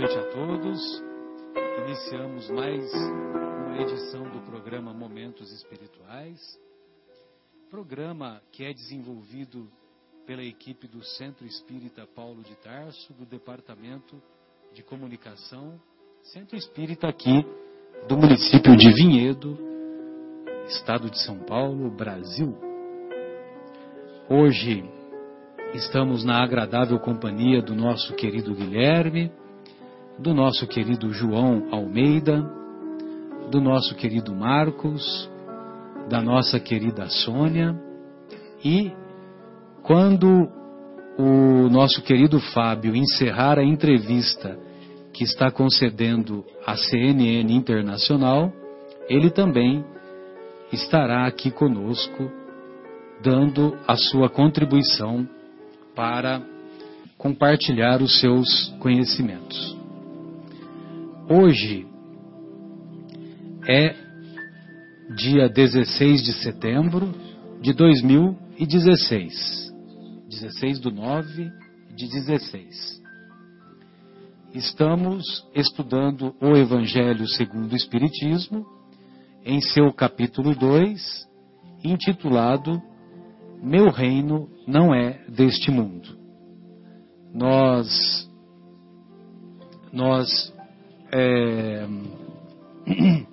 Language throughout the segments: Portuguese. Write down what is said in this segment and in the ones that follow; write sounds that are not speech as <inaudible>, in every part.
noite a todos. Iniciamos mais uma edição do programa Momentos Espirituais. Programa que é desenvolvido pela equipe do Centro Espírita Paulo de Tarso, do Departamento de Comunicação, Centro Espírita aqui do município de Vinhedo, estado de São Paulo, Brasil. Hoje estamos na agradável companhia do nosso querido Guilherme, do nosso querido João Almeida, do nosso querido Marcos, da nossa querida Sônia e quando o nosso querido Fábio encerrar a entrevista que está concedendo à CNN Internacional, ele também estará aqui conosco, dando a sua contribuição para compartilhar os seus conhecimentos. Hoje é dia 16 de setembro de 2016. 16 do 9 de 16. Estamos estudando o Evangelho segundo o Espiritismo, em seu capítulo 2, intitulado Meu Reino não é deste mundo. Nós, nós é, <clears throat>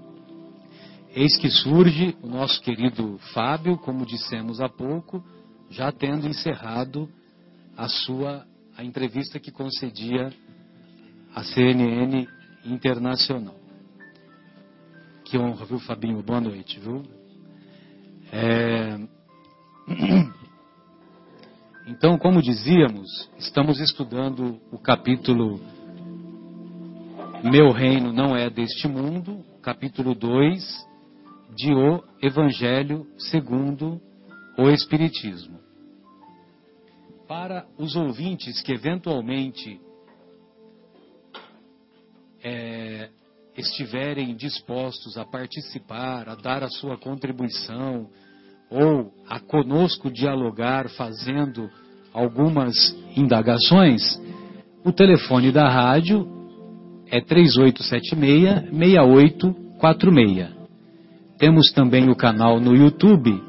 eis que surge o nosso querido Fábio, como dissemos há pouco, já tendo encerrado a sua a entrevista que concedia à CNN Internacional. Que honra, viu, Fabinho? Boa noite, viu? É... <clears throat> Então, como dizíamos, estamos estudando o capítulo meu reino não é deste mundo, capítulo 2 de O Evangelho segundo o Espiritismo. Para os ouvintes que eventualmente é, estiverem dispostos a participar, a dar a sua contribuição, ou a conosco dialogar fazendo algumas indagações, o telefone da rádio é 3876-6846. Temos também o canal no YouTube,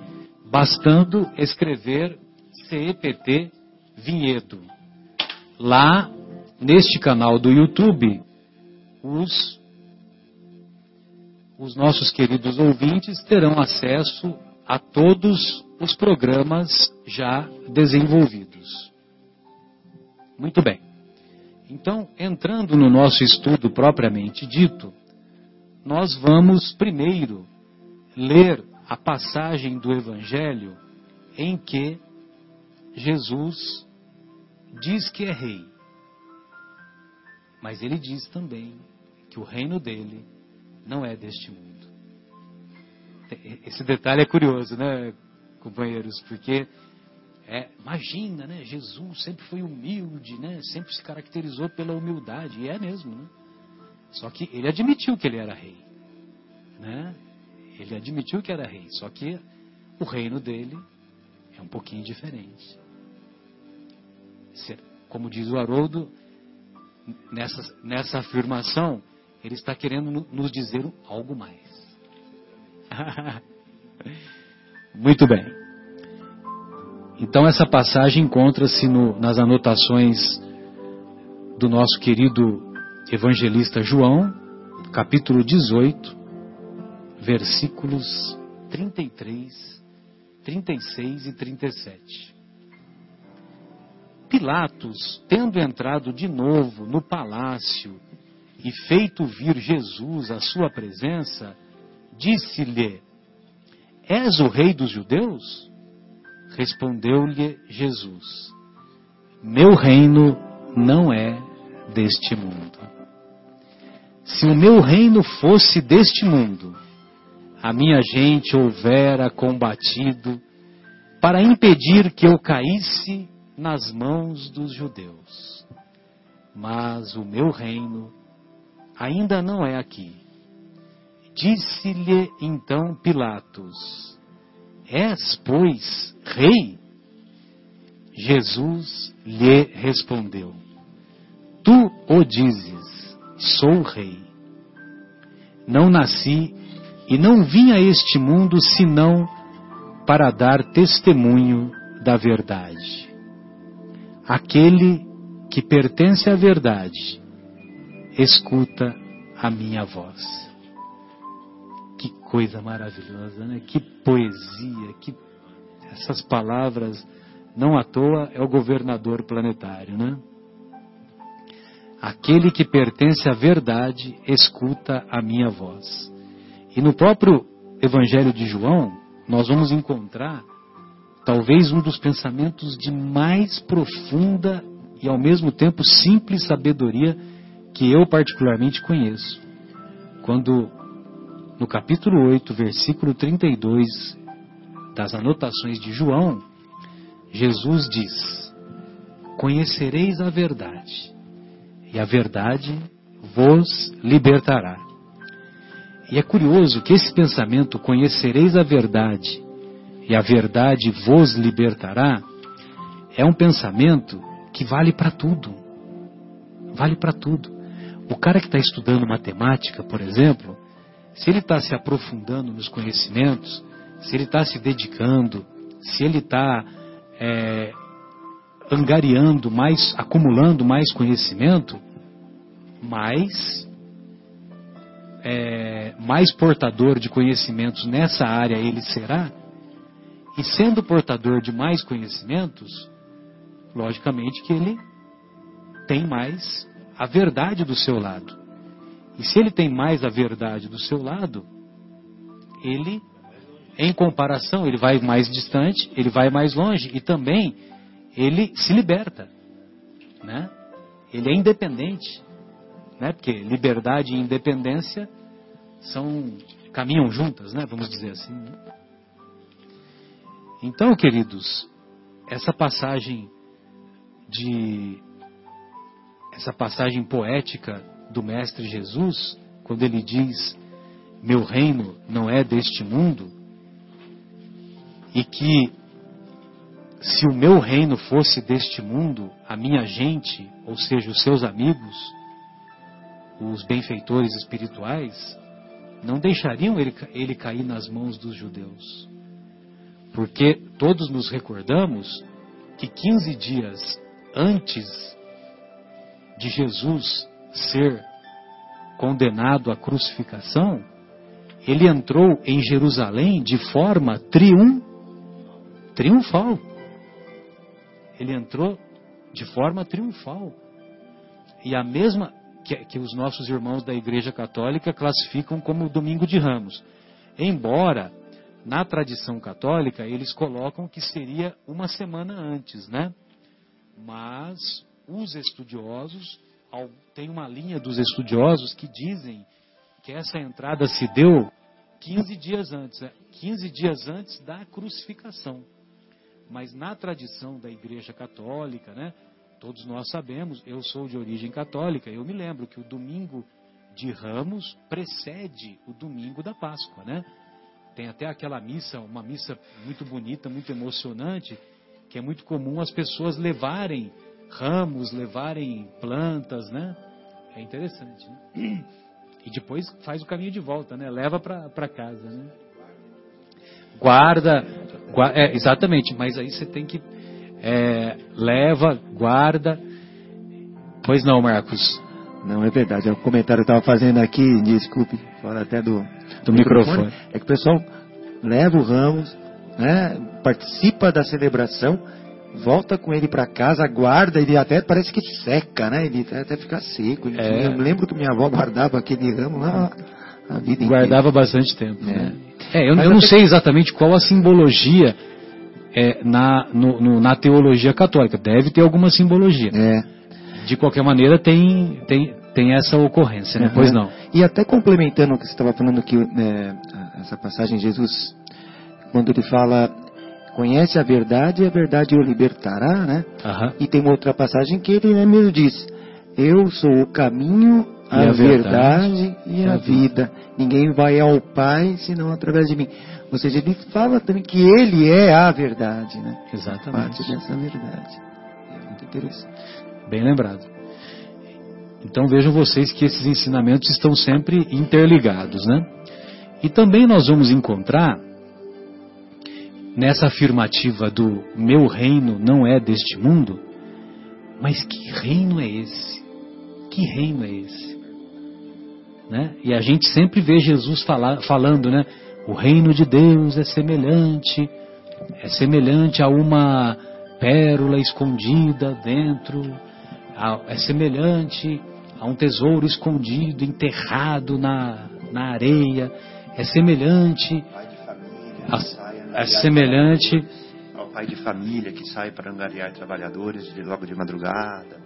bastando escrever CEPT Vinhedo. Lá, neste canal do YouTube, os, os nossos queridos ouvintes terão acesso a todos os programas já desenvolvidos. Muito bem. Então, entrando no nosso estudo propriamente dito, nós vamos primeiro ler a passagem do Evangelho em que Jesus diz que é rei. Mas ele diz também que o reino dele não é deste mundo. Esse detalhe é curioso, né, companheiros? Porque é, imagina, né? Jesus sempre foi humilde, né? Sempre se caracterizou pela humildade. E é mesmo, né? Só que ele admitiu que ele era rei. Né? Ele admitiu que era rei. Só que o reino dele é um pouquinho diferente. Como diz o Haroldo, nessa, nessa afirmação, ele está querendo nos dizer algo mais. <laughs> Muito bem. Então essa passagem encontra-se nas anotações do nosso querido evangelista João, capítulo 18, versículos 33, 36 e 37. Pilatos, tendo entrado de novo no palácio e feito vir Jesus à sua presença, disse-lhe: És o rei dos judeus? Respondeu-lhe Jesus: Meu reino não é deste mundo. Se o meu reino fosse deste mundo, a minha gente houvera combatido para impedir que eu caísse nas mãos dos judeus. Mas o meu reino ainda não é aqui. Disse-lhe então Pilatos: És, pois, rei? Jesus lhe respondeu: Tu o dizes. sou rei. Não nasci e não vim a este mundo senão para dar testemunho da verdade. Aquele que pertence à verdade escuta a minha voz. Que coisa maravilhosa, né? Que poesia, que essas palavras não à toa é o governador planetário, né? Aquele que pertence à verdade escuta a minha voz. E no próprio Evangelho de João, nós vamos encontrar talvez um dos pensamentos de mais profunda e ao mesmo tempo simples sabedoria que eu particularmente conheço. Quando no capítulo 8, versículo 32 das anotações de João, Jesus diz: Conhecereis a verdade, e a verdade vos libertará. E é curioso que esse pensamento, conhecereis a verdade, e a verdade vos libertará, é um pensamento que vale para tudo. Vale para tudo. O cara que está estudando matemática, por exemplo, se ele está se aprofundando nos conhecimentos, se ele está se dedicando, se ele está é, angariando mais, acumulando mais conhecimento, mais, é, mais portador de conhecimentos nessa área ele será, e sendo portador de mais conhecimentos, logicamente que ele tem mais a verdade do seu lado. E se ele tem mais a verdade do seu lado, ele, em comparação, ele vai mais distante, ele vai mais longe e também ele se liberta, né? Ele é independente, né? Porque liberdade e independência são caminham juntas, né? Vamos dizer assim. Né? Então, queridos, essa passagem de essa passagem poética do mestre Jesus, quando ele diz: "Meu reino não é deste mundo", e que se o meu reino fosse deste mundo, a minha gente, ou seja, os seus amigos, os benfeitores espirituais, não deixariam ele, ele cair nas mãos dos judeus. Porque todos nos recordamos que 15 dias antes de Jesus ser condenado à crucificação, ele entrou em Jerusalém de forma triun, triunfal. Ele entrou de forma triunfal. E a mesma que, que os nossos irmãos da Igreja Católica classificam como Domingo de Ramos. Embora na tradição católica eles colocam que seria uma semana antes, né? Mas os estudiosos, tem uma linha dos estudiosos que dizem que essa entrada se deu 15 dias antes, né? 15 dias antes da crucificação. Mas na tradição da Igreja Católica, né? Todos nós sabemos, eu sou de origem católica, eu me lembro que o domingo de Ramos precede o domingo da Páscoa, né? Tem até aquela missa, uma missa muito bonita, muito emocionante, que é muito comum as pessoas levarem ramos, levarem plantas, né? É interessante. Né? <clears throat> E depois faz o caminho de volta, né? Leva para casa, né? Guarda, guarda é, exatamente, mas aí você tem que é, leva, guarda. Pois não, Marcos. Não, é verdade. É o comentário que eu estava fazendo aqui, desculpe, fora até do, do microfone. microfone. É que o pessoal leva o ramos, né, participa da celebração, volta com ele para casa, guarda, ele até parece que seca, né? Ele até fica seco. É. Eu lembro que minha avó guardava aquele ramo lá a vida Guardava bastante tempo. É, né? é eu, eu não sei exatamente qual a simbologia é, na, no, no, na teologia católica. Deve ter alguma simbologia. É. De qualquer maneira, tem, tem, tem essa ocorrência, né? Uhum. Pois não. E até complementando o que você estava falando aqui, né, essa passagem, Jesus, quando ele fala, conhece a verdade e a verdade o libertará, né? Uhum. E tem uma outra passagem que ele né, mesmo diz, eu sou o caminho, a, a verdade, verdade, e a, a vida. vida. Ninguém vai ao Pai senão através de mim. Ou seja, ele fala também que ele é a verdade, né? Exatamente. Parte dessa verdade. É muito interessante. Bem lembrado. Então vejam vocês que esses ensinamentos estão sempre interligados, né? E também nós vamos encontrar nessa afirmativa do meu reino não é deste mundo, mas que reino é esse? Que reino é esse? Né? E a gente sempre vê Jesus falar, falando, né? O reino de Deus é semelhante, é semelhante a uma pérola escondida dentro, é semelhante a um tesouro escondido, enterrado na, na areia, é semelhante a, é semelhante ao pai de família que sai para angariar trabalhadores de, logo de madrugada.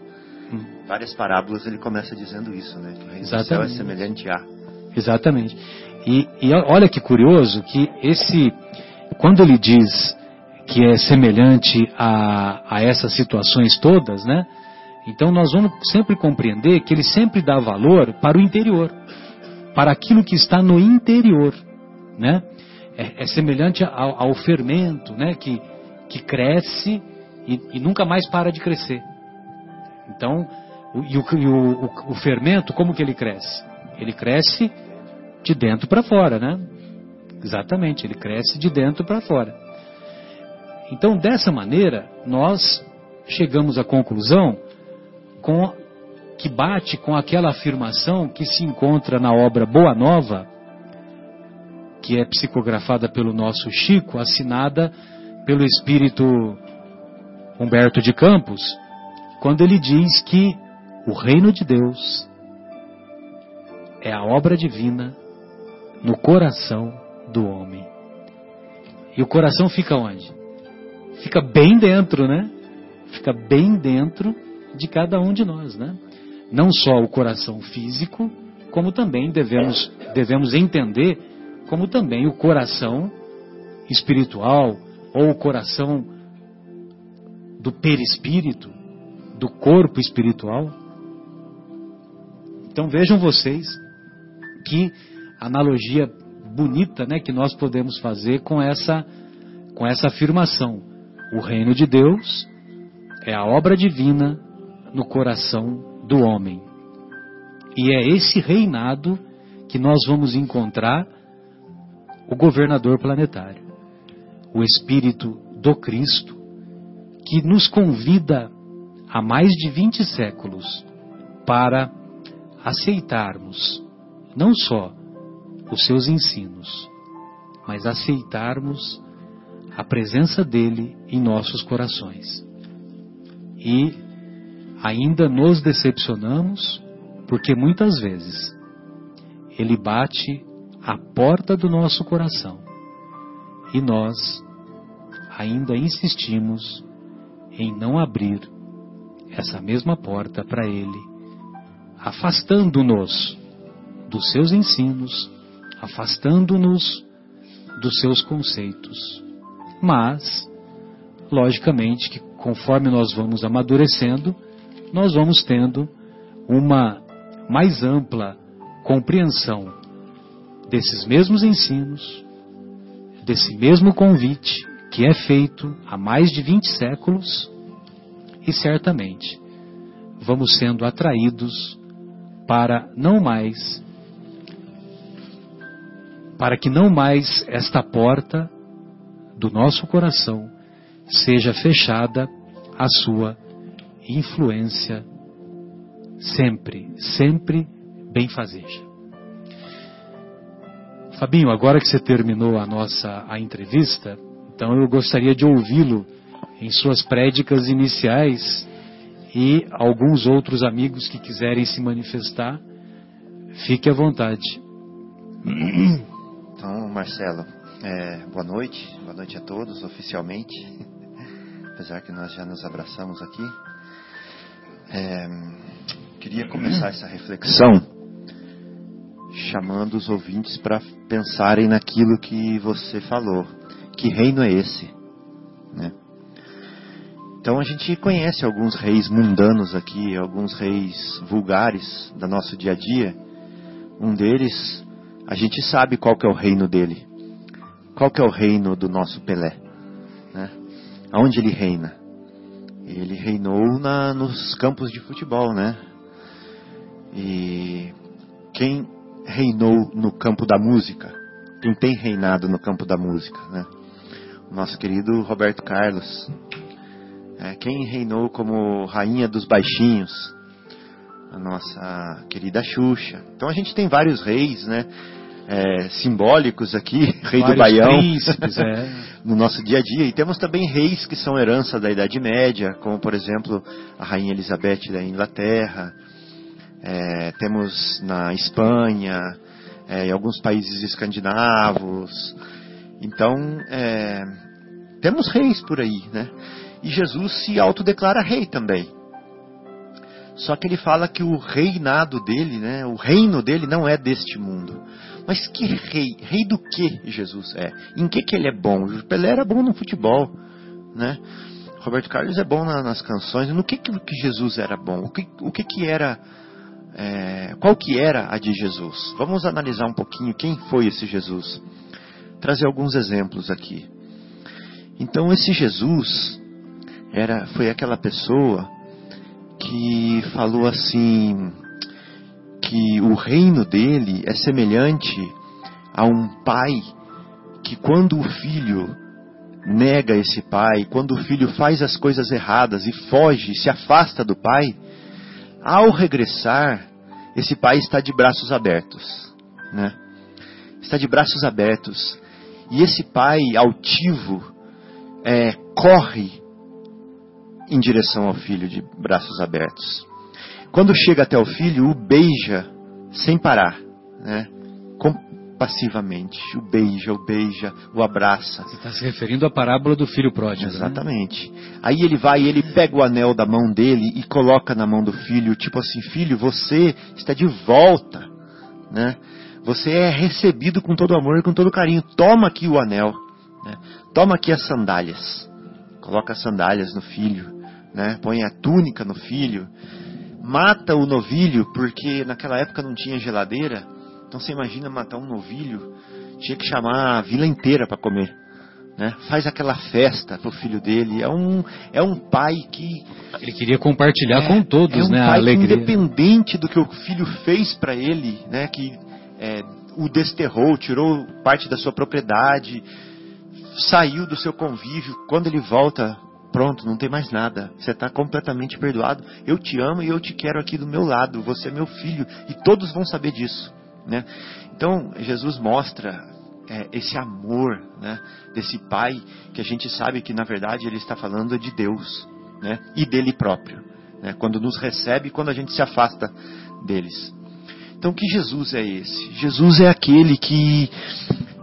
Hum. Várias parábolas ele começa dizendo isso, né? Que o reino do céu é semelhante a. Exatamente. E, e olha que curioso que esse, quando ele diz que é semelhante a, a essas situações todas, né? Então nós vamos sempre compreender que ele sempre dá valor para o interior, para aquilo que está no interior, né? É, é semelhante ao, ao, fermento, né? Que, que cresce e, e, nunca mais para de crescer. Então, o, e, o, o, o fermento, como que ele cresce? Ele cresce de dentro para fora, né? Exatamente, ele cresce de dentro para fora. Então, dessa maneira, nós chegamos à conclusão com, que bate com aquela afirmação que se encontra na obra Boa Nova, que é psicografada pelo nosso Chico, assinada pelo espírito Humberto de Campos, quando ele diz que o reino de Deus é a obra divina no coração do homem. E o coração fica onde? fica bem dentro, né? Fica bem dentro de cada um de nós, né? Não só o coração físico, como também devemos, devemos entender como também o coração espiritual ou o coração do perispírito, do corpo espiritual. Então vejam vocês que analogia bonita, né, que nós podemos fazer com essa com essa afirmação. O reino de Deus é a obra divina no coração do homem. E é esse reinado que nós vamos encontrar o governador planetário, o Espírito do Cristo, que nos convida há mais de 20 séculos para aceitarmos não só os seus ensinos, mas aceitarmos a presença dele em nossos corações. E ainda nos decepcionamos porque muitas vezes ele bate à porta do nosso coração e nós ainda insistimos em não abrir essa mesma porta para ele, afastando-nos dos seus ensinos, afastando-nos dos seus conceitos. Mas, logicamente, que conforme nós vamos amadurecendo, nós vamos tendo uma mais ampla compreensão desses mesmos ensinos, desse mesmo convite que é feito há mais de 20 séculos e certamente vamos sendo atraídos para não mais para que não mais esta porta do nosso coração seja fechada a sua influência sempre, sempre benfazeja. Fabinho, agora que você terminou a nossa a entrevista, então eu gostaria de ouvi-lo em suas prédicas iniciais e alguns outros amigos que quiserem se manifestar, fique à vontade. <coughs> Então, Marcelo, é, boa noite, boa noite a todos oficialmente, <laughs> apesar que nós já nos abraçamos aqui. É, queria começar essa reflexão chamando os ouvintes para pensarem naquilo que você falou. Que reino é esse? Né? Então a gente conhece alguns reis mundanos aqui, alguns reis vulgares da nosso dia a dia. Um deles, a gente sabe qual que é o reino dele qual que é o reino do nosso Pelé? Né? Aonde ele reina? Ele reinou na, nos campos de futebol, né? E quem reinou no campo da música? Quem tem reinado no campo da música, né? O nosso querido Roberto Carlos. É, quem reinou como rainha dos baixinhos? A nossa querida Xuxa. Então a gente tem vários reis, né? É, simbólicos aqui, <laughs> rei Vários do Baião, príncipes, é. <laughs> no nosso dia a dia. E temos também reis que são herança da Idade Média, como por exemplo a Rainha Elizabeth da Inglaterra. É, temos na Espanha, é, em alguns países escandinavos. Então, é, temos reis por aí, né? E Jesus se autodeclara rei também. Só que ele fala que o reinado dele, né, o reino dele não é deste mundo. Mas que rei? Rei do que Jesus é? Em que que ele é bom? O Pelé era bom no futebol, né? Roberto Carlos é bom na, nas canções. No que, que Jesus era bom? O que, o que que era é, qual que era a de Jesus? Vamos analisar um pouquinho quem foi esse Jesus. Trazer alguns exemplos aqui. Então esse Jesus era foi aquela pessoa que falou assim que o reino dele é semelhante a um pai que quando o filho nega esse pai, quando o filho faz as coisas erradas e foge, se afasta do pai, ao regressar, esse pai está de braços abertos, né? Está de braços abertos. E esse pai altivo é, corre em direção ao filho de braços abertos. Quando chega até o filho, o beija sem parar, né? Compassivamente. O beija, o beija, o abraça. Você está se referindo à parábola do filho pródigo. né? Exatamente. Aí ele vai e ele pega o anel da mão dele e coloca na mão do filho, tipo assim, filho, você está de volta, né? Você é recebido com todo amor e com todo carinho. Toma aqui o anel, né? Toma aqui as sandálias. Coloca as sandálias no filho, né? Põe a túnica no filho. Mata o novilho, porque naquela época não tinha geladeira. Então você imagina matar um novilho, tinha que chamar a vila inteira para comer. Né? Faz aquela festa pro filho dele. É um, é um pai que. Ele queria compartilhar é, com todos, é um né, a pai que, alegria. independente do que o filho fez para ele, né? Que é, o desterrou, tirou parte da sua propriedade, saiu do seu convívio. Quando ele volta, pronto, não tem mais nada. Você está completamente perdoado. Eu te amo e eu te quero aqui do meu lado. Você é meu filho e todos vão saber disso, né? Então Jesus mostra é, esse amor, né? Desse pai que a gente sabe que na verdade ele está falando de Deus, né? E dele próprio, né? Quando nos recebe, e quando a gente se afasta deles. Então, que Jesus é esse? Jesus é aquele que,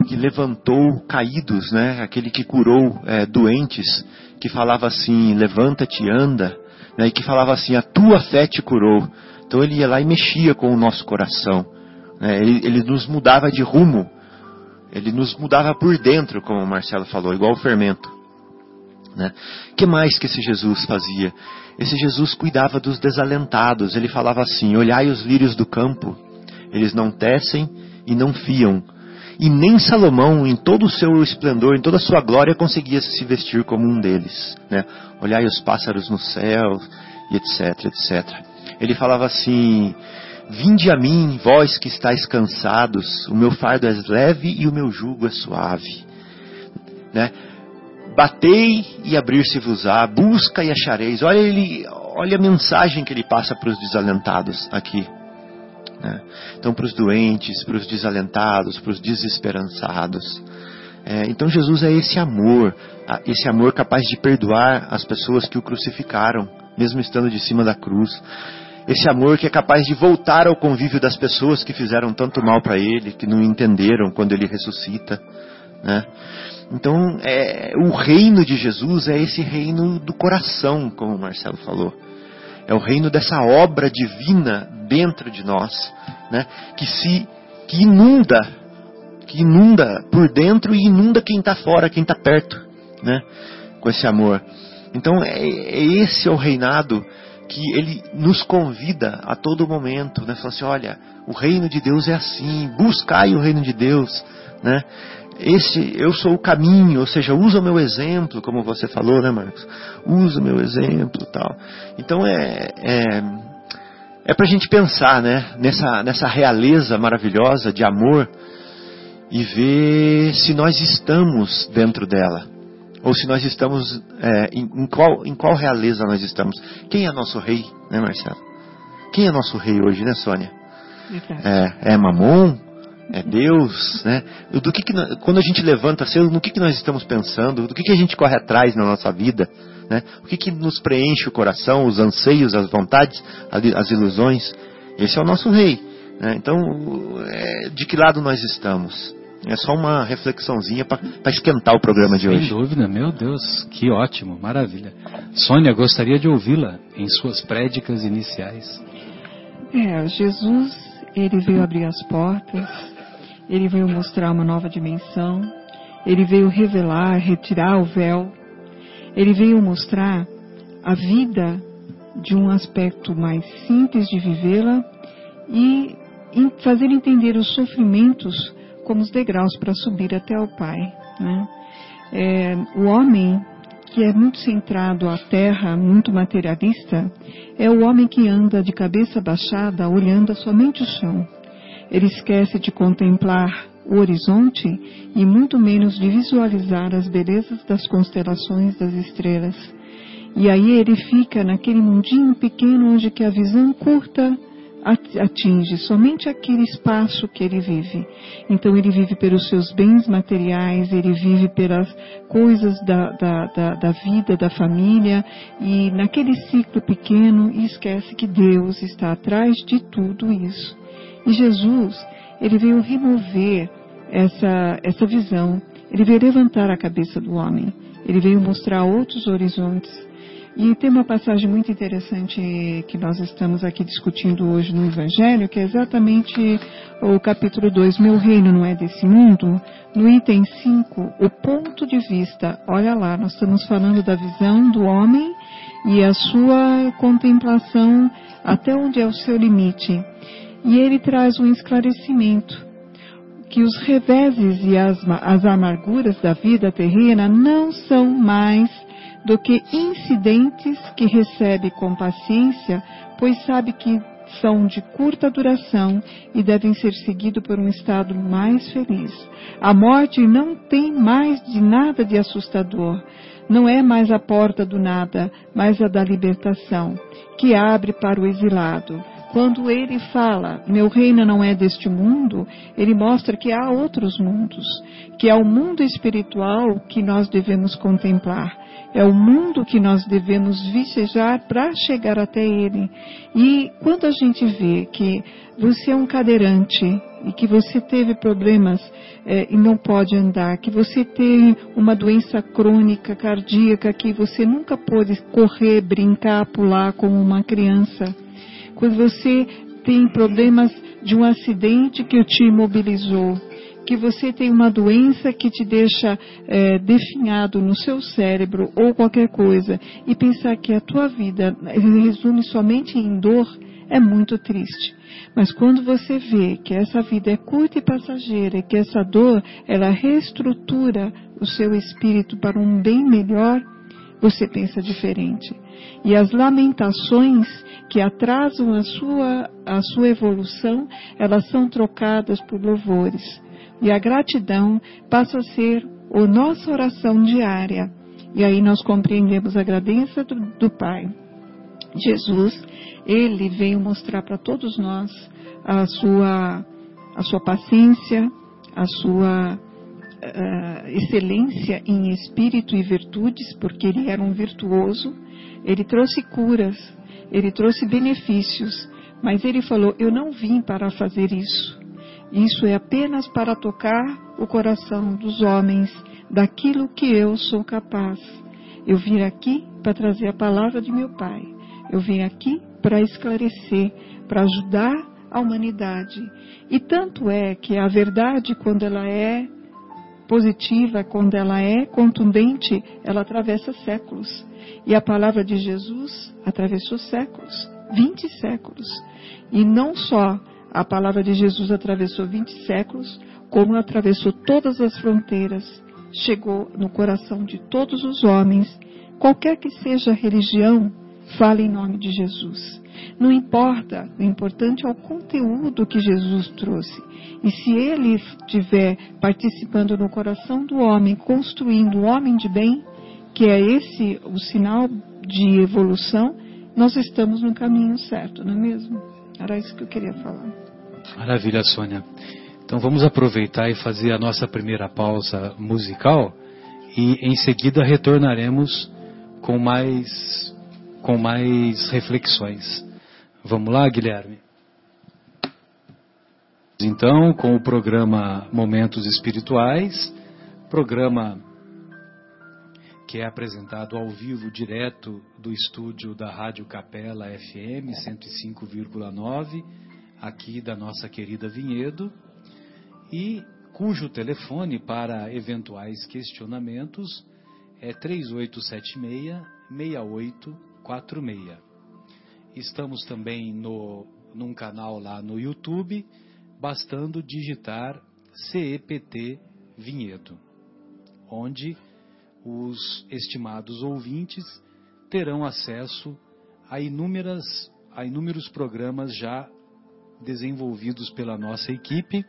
que levantou caídos, né? aquele que curou é, doentes, que falava assim: levanta-te, anda, né? e que falava assim: a tua fé te curou. Então, ele ia lá e mexia com o nosso coração, né? ele, ele nos mudava de rumo, ele nos mudava por dentro, como o Marcelo falou, igual o fermento. Né? que mais que esse Jesus fazia? Esse Jesus cuidava dos desalentados. Ele falava assim: Olhai os lírios do campo, eles não tecem e não fiam. E nem Salomão, em todo o seu esplendor, em toda a sua glória, conseguia se vestir como um deles. Né? Olhai os pássaros no céu, e etc, etc. Ele falava assim: Vinde a mim, vós que estáis cansados, o meu fardo é leve e o meu jugo é suave. Né? Batei e abrir-se-vos-á, busca e achareis. Olha, ele, olha a mensagem que ele passa para os desalentados aqui. Né? Então, para os doentes, para os desalentados, para os desesperançados. É, então, Jesus é esse amor, esse amor capaz de perdoar as pessoas que o crucificaram, mesmo estando de cima da cruz. Esse amor que é capaz de voltar ao convívio das pessoas que fizeram tanto mal para ele, que não entenderam quando ele ressuscita. Né? Então, é, o reino de Jesus é esse reino do coração, como o Marcelo falou. É o reino dessa obra divina dentro de nós, né? que se que inunda, que inunda por dentro e inunda quem está fora, quem está perto, né? com esse amor. Então, é, é esse é o reinado que ele nos convida a todo momento, né? Fala assim, olha, o reino de Deus é assim, buscai o reino de Deus, né? Esse, eu sou o caminho, ou seja, usa o meu exemplo, como você falou, né, Marcos? Usa o meu exemplo, tal. Então é, é é para a gente pensar, né, nessa, nessa realeza maravilhosa de amor e ver se nós estamos dentro dela. Ou se nós estamos, é, em, em, qual, em qual realeza nós estamos. Quem é nosso rei, né, Marcelo? Quem é nosso rei hoje, né, Sônia? É, é Mamon? É Deus, né? Do que, que quando a gente levanta cedo, no que, que nós estamos pensando? Do que, que a gente corre atrás na nossa vida? Né? O que, que nos preenche o coração, os anseios, as vontades, as ilusões? Esse é o nosso rei. Né? Então, é, de que lado nós estamos? É só uma reflexãozinha para esquentar o programa de Sem hoje. Sem dúvida, meu Deus, que ótimo, maravilha. Sônia, gostaria de ouvi-la em suas prédicas iniciais. É, Jesus, ele veio abrir as portas, ele veio mostrar uma nova dimensão, ele veio revelar, retirar o véu, ele veio mostrar a vida de um aspecto mais simples de vivê-la e fazer entender os sofrimentos como os degraus para subir até o Pai. Né? É, o homem que é muito centrado à terra, muito materialista, é o homem que anda de cabeça baixada, olhando somente o chão. Ele esquece de contemplar o horizonte e muito menos de visualizar as belezas das constelações das estrelas. E aí ele fica naquele mundinho pequeno onde que a visão curta atinge somente aquele espaço que ele vive. Então ele vive pelos seus bens materiais, ele vive pelas coisas da, da, da, da vida, da família, e naquele ciclo pequeno esquece que Deus está atrás de tudo isso. E Jesus, ele veio remover essa, essa visão, ele veio levantar a cabeça do homem, ele veio mostrar outros horizontes e tem uma passagem muito interessante que nós estamos aqui discutindo hoje no Evangelho, que é exatamente o capítulo 2, Meu reino não é desse mundo. No item 5, o ponto de vista. Olha lá, nós estamos falando da visão do homem e a sua contemplação até onde é o seu limite. E ele traz um esclarecimento que os reveses e as, as amarguras da vida terrena não são mais do que incidentes que recebe com paciência, pois sabe que são de curta duração e devem ser seguidos por um estado mais feliz. A morte não tem mais de nada de assustador. Não é mais a porta do nada, mas a da libertação, que abre para o exilado. Quando ele fala, meu reino não é deste mundo, ele mostra que há outros mundos, que é o mundo espiritual que nós devemos contemplar é o mundo que nós devemos vicejar para chegar até ele. E quando a gente vê que você é um cadeirante e que você teve problemas é, e não pode andar, que você tem uma doença crônica cardíaca, que você nunca pôde correr, brincar, pular como uma criança, quando você tem problemas de um acidente que te imobilizou, que você tem uma doença que te deixa é, definhado no seu cérebro ou qualquer coisa e pensar que a tua vida resume somente em dor é muito triste. Mas quando você vê que essa vida é curta e passageira que essa dor ela reestrutura o seu espírito para um bem melhor, você pensa diferente. E as lamentações que atrasam a sua, a sua evolução, elas são trocadas por louvores. E a gratidão passa a ser a nossa oração diária. E aí nós compreendemos a grandeza do, do Pai. Jesus, ele veio mostrar para todos nós a sua, a sua paciência, a sua uh, excelência em espírito e virtudes, porque ele era um virtuoso. Ele trouxe curas, ele trouxe benefícios, mas ele falou: Eu não vim para fazer isso. Isso é apenas para tocar o coração dos homens daquilo que eu sou capaz. Eu vim aqui para trazer a palavra de meu Pai. Eu vim aqui para esclarecer, para ajudar a humanidade. E tanto é que a verdade, quando ela é positiva, quando ela é contundente, ela atravessa séculos. E a palavra de Jesus atravessou séculos, 20 séculos. E não só a palavra de Jesus atravessou 20 séculos, como atravessou todas as fronteiras, chegou no coração de todos os homens, qualquer que seja a religião, fala em nome de Jesus. Não importa, o importante é o conteúdo que Jesus trouxe. E se ele estiver participando no coração do homem, construindo o homem de bem, que é esse o sinal de evolução, nós estamos no caminho certo, não é mesmo? Era isso que eu queria falar. Maravilha, Sônia. Então vamos aproveitar e fazer a nossa primeira pausa musical e em seguida retornaremos com mais com mais reflexões. Vamos lá, Guilherme? Então, com o programa Momentos Espirituais, programa que é apresentado ao vivo direto do estúdio da Rádio Capela FM 105,9, aqui da nossa querida Vinhedo, e cujo telefone para eventuais questionamentos é 3876 6846. Estamos também no, num canal lá no YouTube, bastando digitar CEPT Vinhedo, onde os estimados ouvintes terão acesso a, inúmeras, a inúmeros programas já desenvolvidos pela nossa equipe,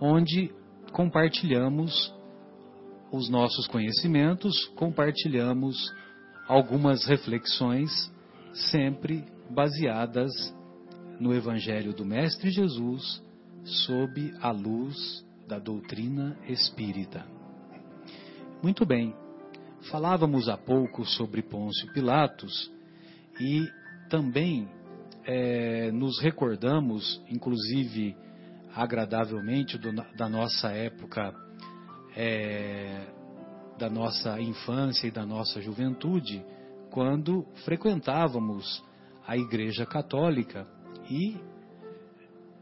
onde compartilhamos os nossos conhecimentos, compartilhamos algumas reflexões, sempre baseadas no Evangelho do Mestre Jesus, sob a luz da doutrina espírita. Muito bem, falávamos há pouco sobre Pôncio Pilatos e também é, nos recordamos, inclusive agradavelmente, do, da nossa época, é, da nossa infância e da nossa juventude, quando frequentávamos a Igreja Católica e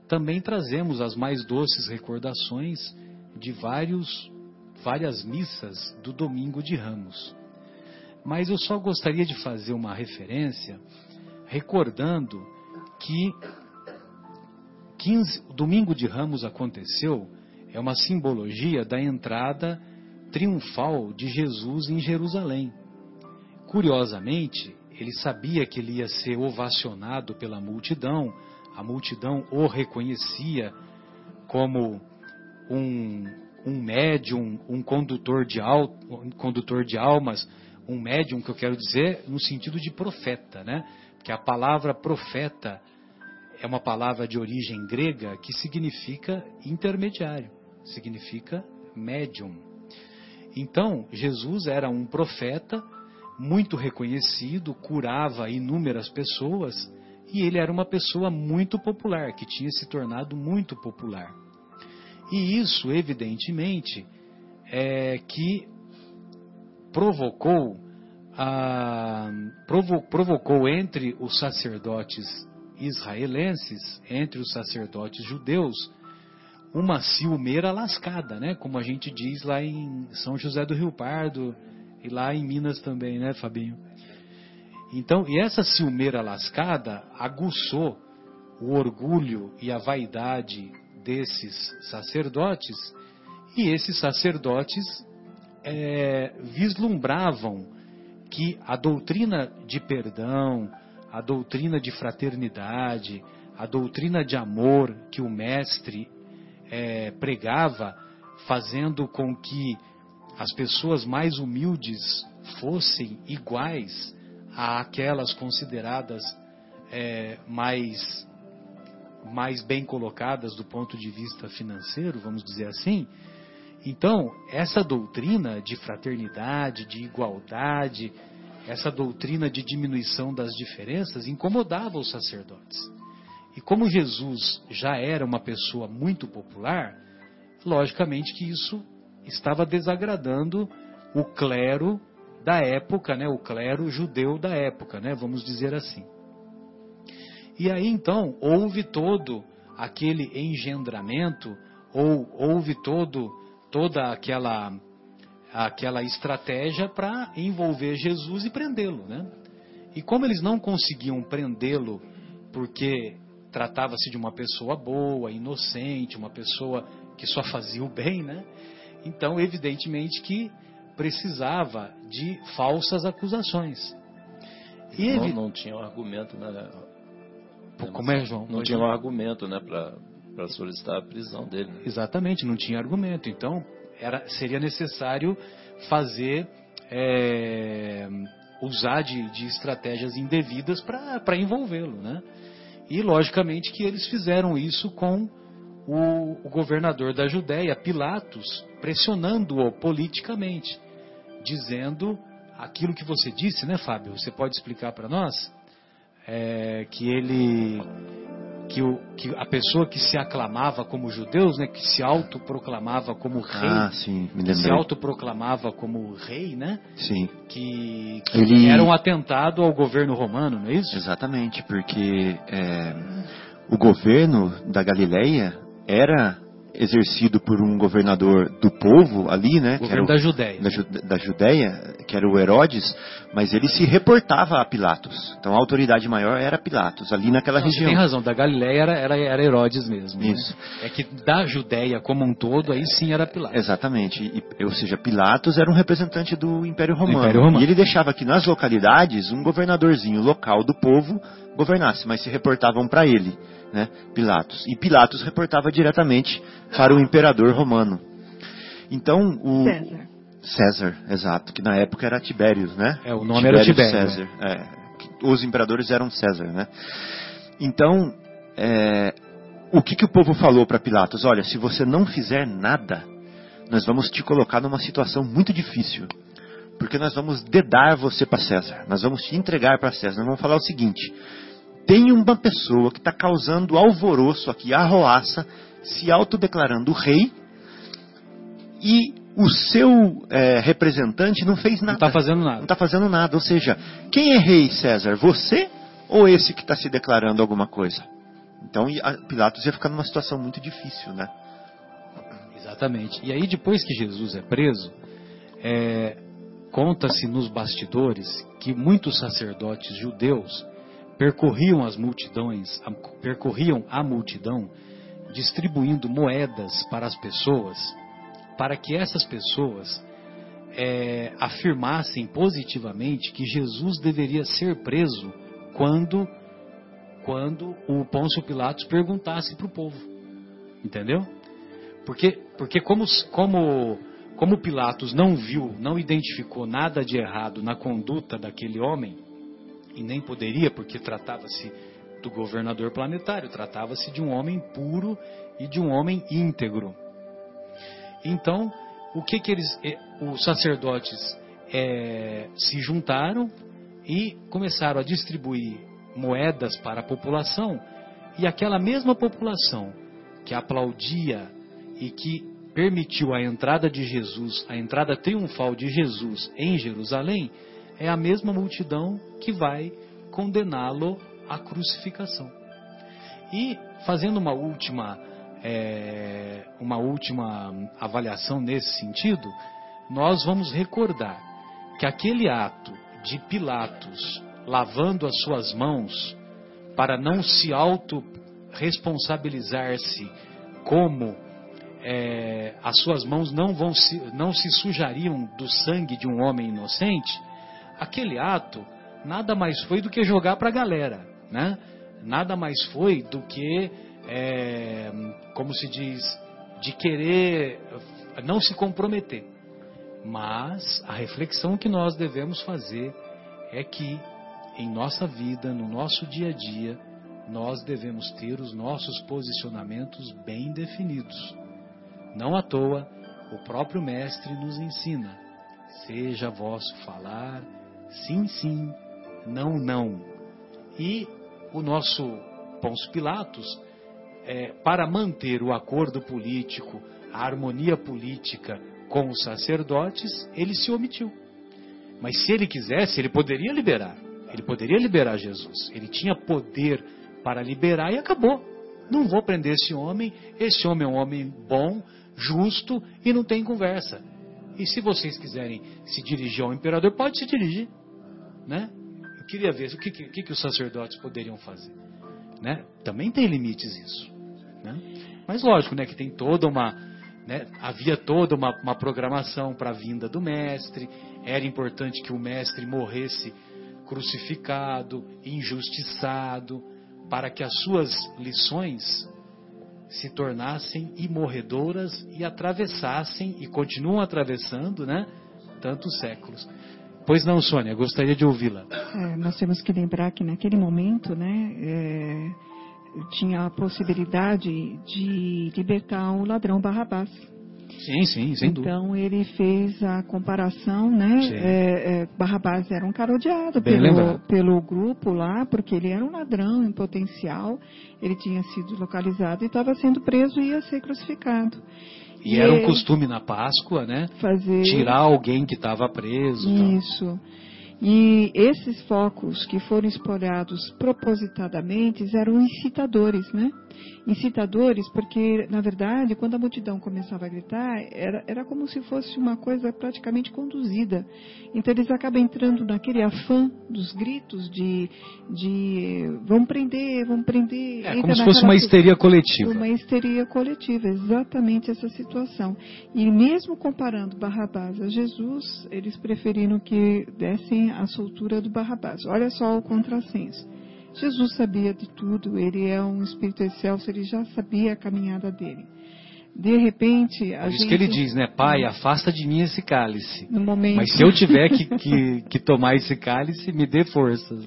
também trazemos as mais doces recordações de vários várias missas do Domingo de Ramos. Mas eu só gostaria de fazer uma referência recordando que 15, o Domingo de Ramos aconteceu, é uma simbologia da entrada triunfal de Jesus em Jerusalém. Curiosamente, ele sabia que ele ia ser ovacionado pela multidão, a multidão o reconhecia como um um médium, um condutor de, al, um condutor de almas, um médium que eu quero dizer no sentido de profeta, né? Porque a palavra profeta é uma palavra de origem grega que significa intermediário, significa médium. Então, Jesus era um profeta muito reconhecido, curava inúmeras pessoas e ele era uma pessoa muito popular, que tinha se tornado muito popular. E isso, evidentemente, é que provocou, a, provo, provocou entre os sacerdotes israelenses, entre os sacerdotes judeus, uma ciumeira lascada, né? Como a gente diz lá em São José do Rio Pardo e lá em Minas também, né, Fabinho? Então, e essa ciumeira lascada aguçou o orgulho e a vaidade desses sacerdotes, e esses sacerdotes é, vislumbravam que a doutrina de perdão, a doutrina de fraternidade, a doutrina de amor que o mestre é, pregava, fazendo com que as pessoas mais humildes fossem iguais àquelas consideradas é, mais mais bem colocadas do ponto de vista financeiro, vamos dizer assim. Então, essa doutrina de fraternidade, de igualdade, essa doutrina de diminuição das diferenças incomodava os sacerdotes. E como Jesus já era uma pessoa muito popular, logicamente que isso estava desagradando o clero da época, né, o clero judeu da época, né, vamos dizer assim. E aí então houve todo aquele engendramento, ou houve todo, toda aquela, aquela estratégia para envolver Jesus e prendê-lo. Né? E como eles não conseguiam prendê-lo porque tratava-se de uma pessoa boa, inocente, uma pessoa que só fazia o bem, né? Então, evidentemente que precisava de falsas acusações. E não, evi- não tinha um argumento, né? Pô, como é, João? Não tinha um argumento, né, para solicitar a prisão dele. né? Exatamente, não tinha argumento. Então, era, seria necessário fazer, é, usar de, de estratégias indevidas para envolvê-lo, né? E, logicamente, que eles fizeram isso com o, o governador da Judéia, Pilatos, pressionando-o politicamente, dizendo aquilo que você disse, né, Fábio? Você pode explicar para nós? É, que ele que, o, que a pessoa que se aclamava como judeus, né, que se autoproclamava como rei, Ah, sim, que se autoproclamava como rei, né, Sim, que, que Ele- era um atentado ao governo romano, não é isso? exatamente, porque é, o governo da Galileia era exercido por um governador do povo ali, né? que era governo o- da Judéia. da, Ju- da Judéia, que era o Herodes, mas ele se reportava a Pilatos. Então a autoridade maior era Pilatos, ali naquela Não, você região. tem razão, da Galileia era, era, era Herodes mesmo. né? Isso. É que da Judéia como um todo, aí sim era Pilatos. Exatamente. E- ou seja, Pilatos era um representante do Império Romano. Império Romano. E ele deixava que nas localidades um governadorzinho local do povo governasse, mas se reportavam para ele, né, Pilatos. E Pilatos reportava diretamente para o imperador romano. Então, o César. César, exato, que na época era Tibérios, né? É, o nome era Tibério, César. é. Que Os imperadores eram César, né? Então, é, o que, que o povo falou para Pilatos? Olha, se você não fizer nada, nós vamos te colocar numa situação muito difícil. Porque nós vamos dedar você para César. Nós vamos te entregar para César. Nós vamos falar o seguinte: tem uma pessoa que está causando alvoroço aqui, arroaça, se autodeclarando rei, e o seu é, representante não fez Não nada. está fazendo Não nada. está fazendo nada. Ou seja, quem é rei, César? Você ou esse que está se declarando alguma coisa? Então Pilatos ia ficar numa situação muito difícil, né? Exatamente. E aí, depois que Jesus é preso, é, conta-se nos bastidores que muitos sacerdotes judeus percorriam as multidões, percorriam a multidão, distribuindo moedas para as pessoas, para que essas pessoas é, afirmassem positivamente que Jesus deveria ser preso quando, quando o Pôncio Pilatos perguntasse para o povo. Entendeu? Porque, porque como, como, como Pilatos não viu, não identificou nada de errado na conduta daquele homem, e nem poderia, porque tratava-se do governador planetário, tratava-se de um homem puro e de um homem íntegro. Então, o que que eles, eh, os sacerdotes eh, se juntaram e começaram a distribuir moedas para a população, e aquela mesma população que aplaudia e que permitiu a entrada de Jesus, a entrada triunfal de Jesus em Jerusalém, é a mesma multidão que vai condená-lo à crucificação. E fazendo uma última, é, uma última avaliação nesse sentido, nós vamos recordar que aquele ato de Pilatos lavando as suas mãos para não se auto-responsabilizar-se como é, as suas mãos não, vão se, não se sujariam do sangue de um homem inocente, aquele ato nada mais foi do que jogar para a galera, né? Nada mais foi do que, é, como se diz, de querer não se comprometer. Mas a reflexão que nós devemos fazer é que em nossa vida, no nosso dia a dia, nós devemos ter os nossos posicionamentos bem definidos. Não à toa, o próprio Mestre nos ensina: seja vosso falar, sim, sim, não, não. E o nosso Pôncio Pilatos, é, para manter o acordo político, a harmonia política com os sacerdotes, ele se omitiu. Mas se ele quisesse, ele poderia liberar. Ele poderia liberar Jesus. Ele tinha poder para liberar e acabou. Não vou prender esse homem. Esse homem é um homem bom, justo e não tem conversa. E se vocês quiserem se dirigir ao imperador, pode se dirigir, né? Eu queria ver o que, que, que os sacerdotes poderiam fazer, né? Também tem limites isso, né? Mas lógico, né, que tem toda uma, né, havia toda uma, uma programação para a vinda do mestre. Era importante que o mestre morresse crucificado, injustiçado, para que as suas lições se tornassem imorredoras e atravessassem e continuam atravessando, né? Tantos séculos. Pois não, Sônia, gostaria de ouvi-la. É, nós temos que lembrar que naquele momento, né, é, tinha a possibilidade de libertar o ladrão Barrabás. Sim, sim, sem dúvida. Então ele fez a comparação, né? É, é, Barrabás era um cara odiado Bem pelo, lembrado. pelo grupo lá, porque ele era um ladrão em potencial. Ele tinha sido localizado e estava sendo preso e ia ser crucificado. E era um ele costume na Páscoa, né? fazer Tirar alguém que estava preso. tal. isso. E esses focos que foram espalhados propositadamente eram incitadores, né? Incitadores porque, na verdade, quando a multidão começava a gritar, era, era como se fosse uma coisa praticamente conduzida. Então eles acabam entrando naquele afã dos gritos de, de vão prender, vão prender. É como se fosse uma histeria coletiva. uma histeria coletiva, exatamente essa situação. E mesmo comparando Barrabás a Jesus, eles preferiram que dessem a soltura do Barrabás. Olha só o contrassenso. Jesus sabia de tudo, ele é um espírito excelso, ele já sabia a caminhada dele. De repente, a Por isso gente, que ele diz, né? Pai, afasta de mim esse cálice. no momento, Mas se eu tiver que, <laughs> que, que tomar esse cálice, me dê forças.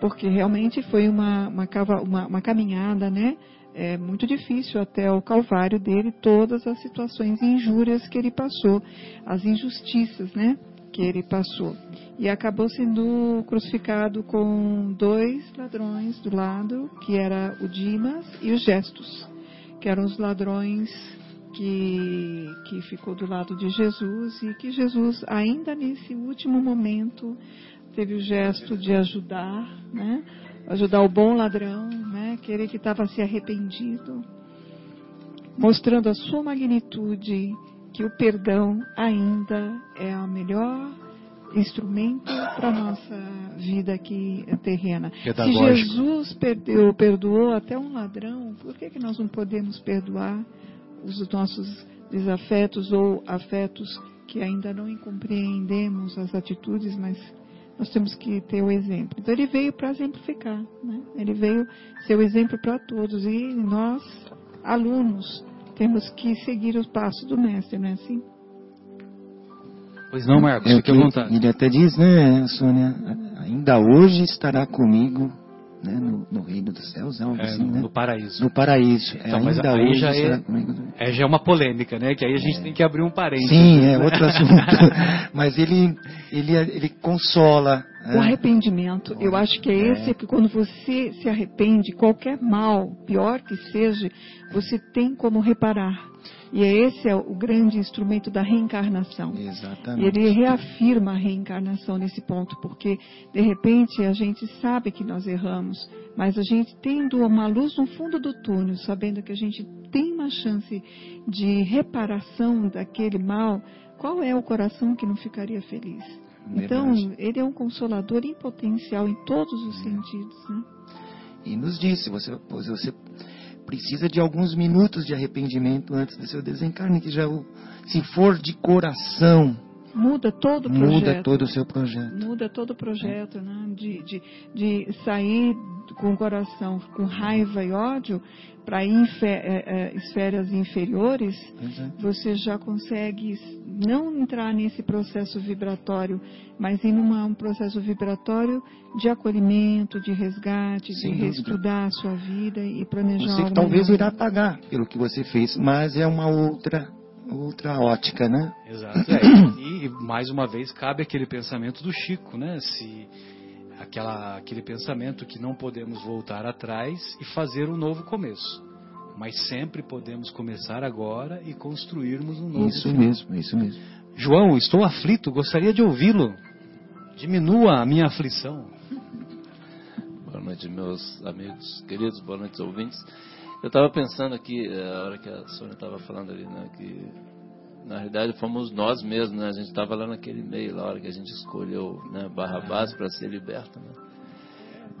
porque realmente foi uma, uma, uma- uma caminhada, né? É muito difícil até o calvário dele, todas as situações e injúrias que ele passou, as injustiças, né? Que ele passou. E acabou sendo crucificado com dois ladrões do lado, que era o Dimas e os Gestos, que eram os ladrões que, que ficou do lado de Jesus e que Jesus, ainda nesse último momento, teve o gesto de ajudar, né? Ajudar o bom ladrão, né? Aquele que estava se arrependido, mostrando a sua magnitude, que o perdão ainda é o melhor instrumento para a nossa vida aqui terrena. Se. Jesus perdeu, perdoou até um ladrão, por que, que nós não podemos perdoar os nossos desafetos ou afetos que ainda não compreendemos as atitudes, mas nós temos que ter o exemplo. Então ele veio para exemplificar, né? Ele veio ser o exemplo para todos e nós, alunos, temos que seguir os passos do mestre, não é assim? Pois não, Marcos, É o fique que à vontade. ele até diz, né, Sônia? Ainda hoje estará comigo né, no, no reino dos céus, algo É, assim, no, né? no paraíso. No paraíso. É, Então, mas ainda aí hoje já é- comigo. É, já é uma polêmica, né? Que aí a gente tem que abrir um parênteses. Sim, é né? outro assunto. <laughs> Mas ele, ele, ele consola. O né? arrependimento, eu acho que é É. esse, que quando você se arrepende, qualquer mal, pior que seja, você tem como reparar. E é esse é o grande instrumento da reencarnação. E Exatamente. ele reafirma a reencarnação nesse ponto, porque de repente a gente sabe que nós erramos, mas a gente tendo uma luz no fundo do túnel, sabendo que a gente tem uma chance de reparação daquele mal, qual é o coração que não ficaria feliz? Então, Verdade. ele é um consolador em potencial em todos os sentidos. Né? E nos disse, você, você precisa de alguns minutos de arrependimento antes do seu desencarne, que já se for de coração, Muda todo o muda projeto. todo o seu projeto. muda todo o projeto, né? De, de, de sair com o coração com raiva e ódio para em eh, eh, esferas inferiores, é. você já consegue não entrar nesse processo vibratório, mas num um processo vibratório de acolhimento, de resgate, Sem de dúvida. reestudar a sua vida e planejar Você que talvez melhor. irá pagar pelo que você fez, mas é uma outra, outra ótica, né? Exato. É, <clears throat> e, mais uma vez cabe aquele pensamento do Chico, né? Se aquela, aquele pensamento que não podemos voltar atrás e fazer um novo começo, mas sempre podemos começar agora e construirmos um novo. Isso futuro. mesmo, isso mesmo. João, estou aflito, gostaria de ouvi-lo. Diminua a minha aflição. Boa noite, meus amigos queridos, boa noite, ouvintes. Eu estava pensando aqui, eh, a hora que a Sônia estava falando ali, né, que na realidade fomos nós mesmos, né? A gente estava lá naquele meio, lá, a hora que a gente escolheu né, Barrabás para ser liberto, né?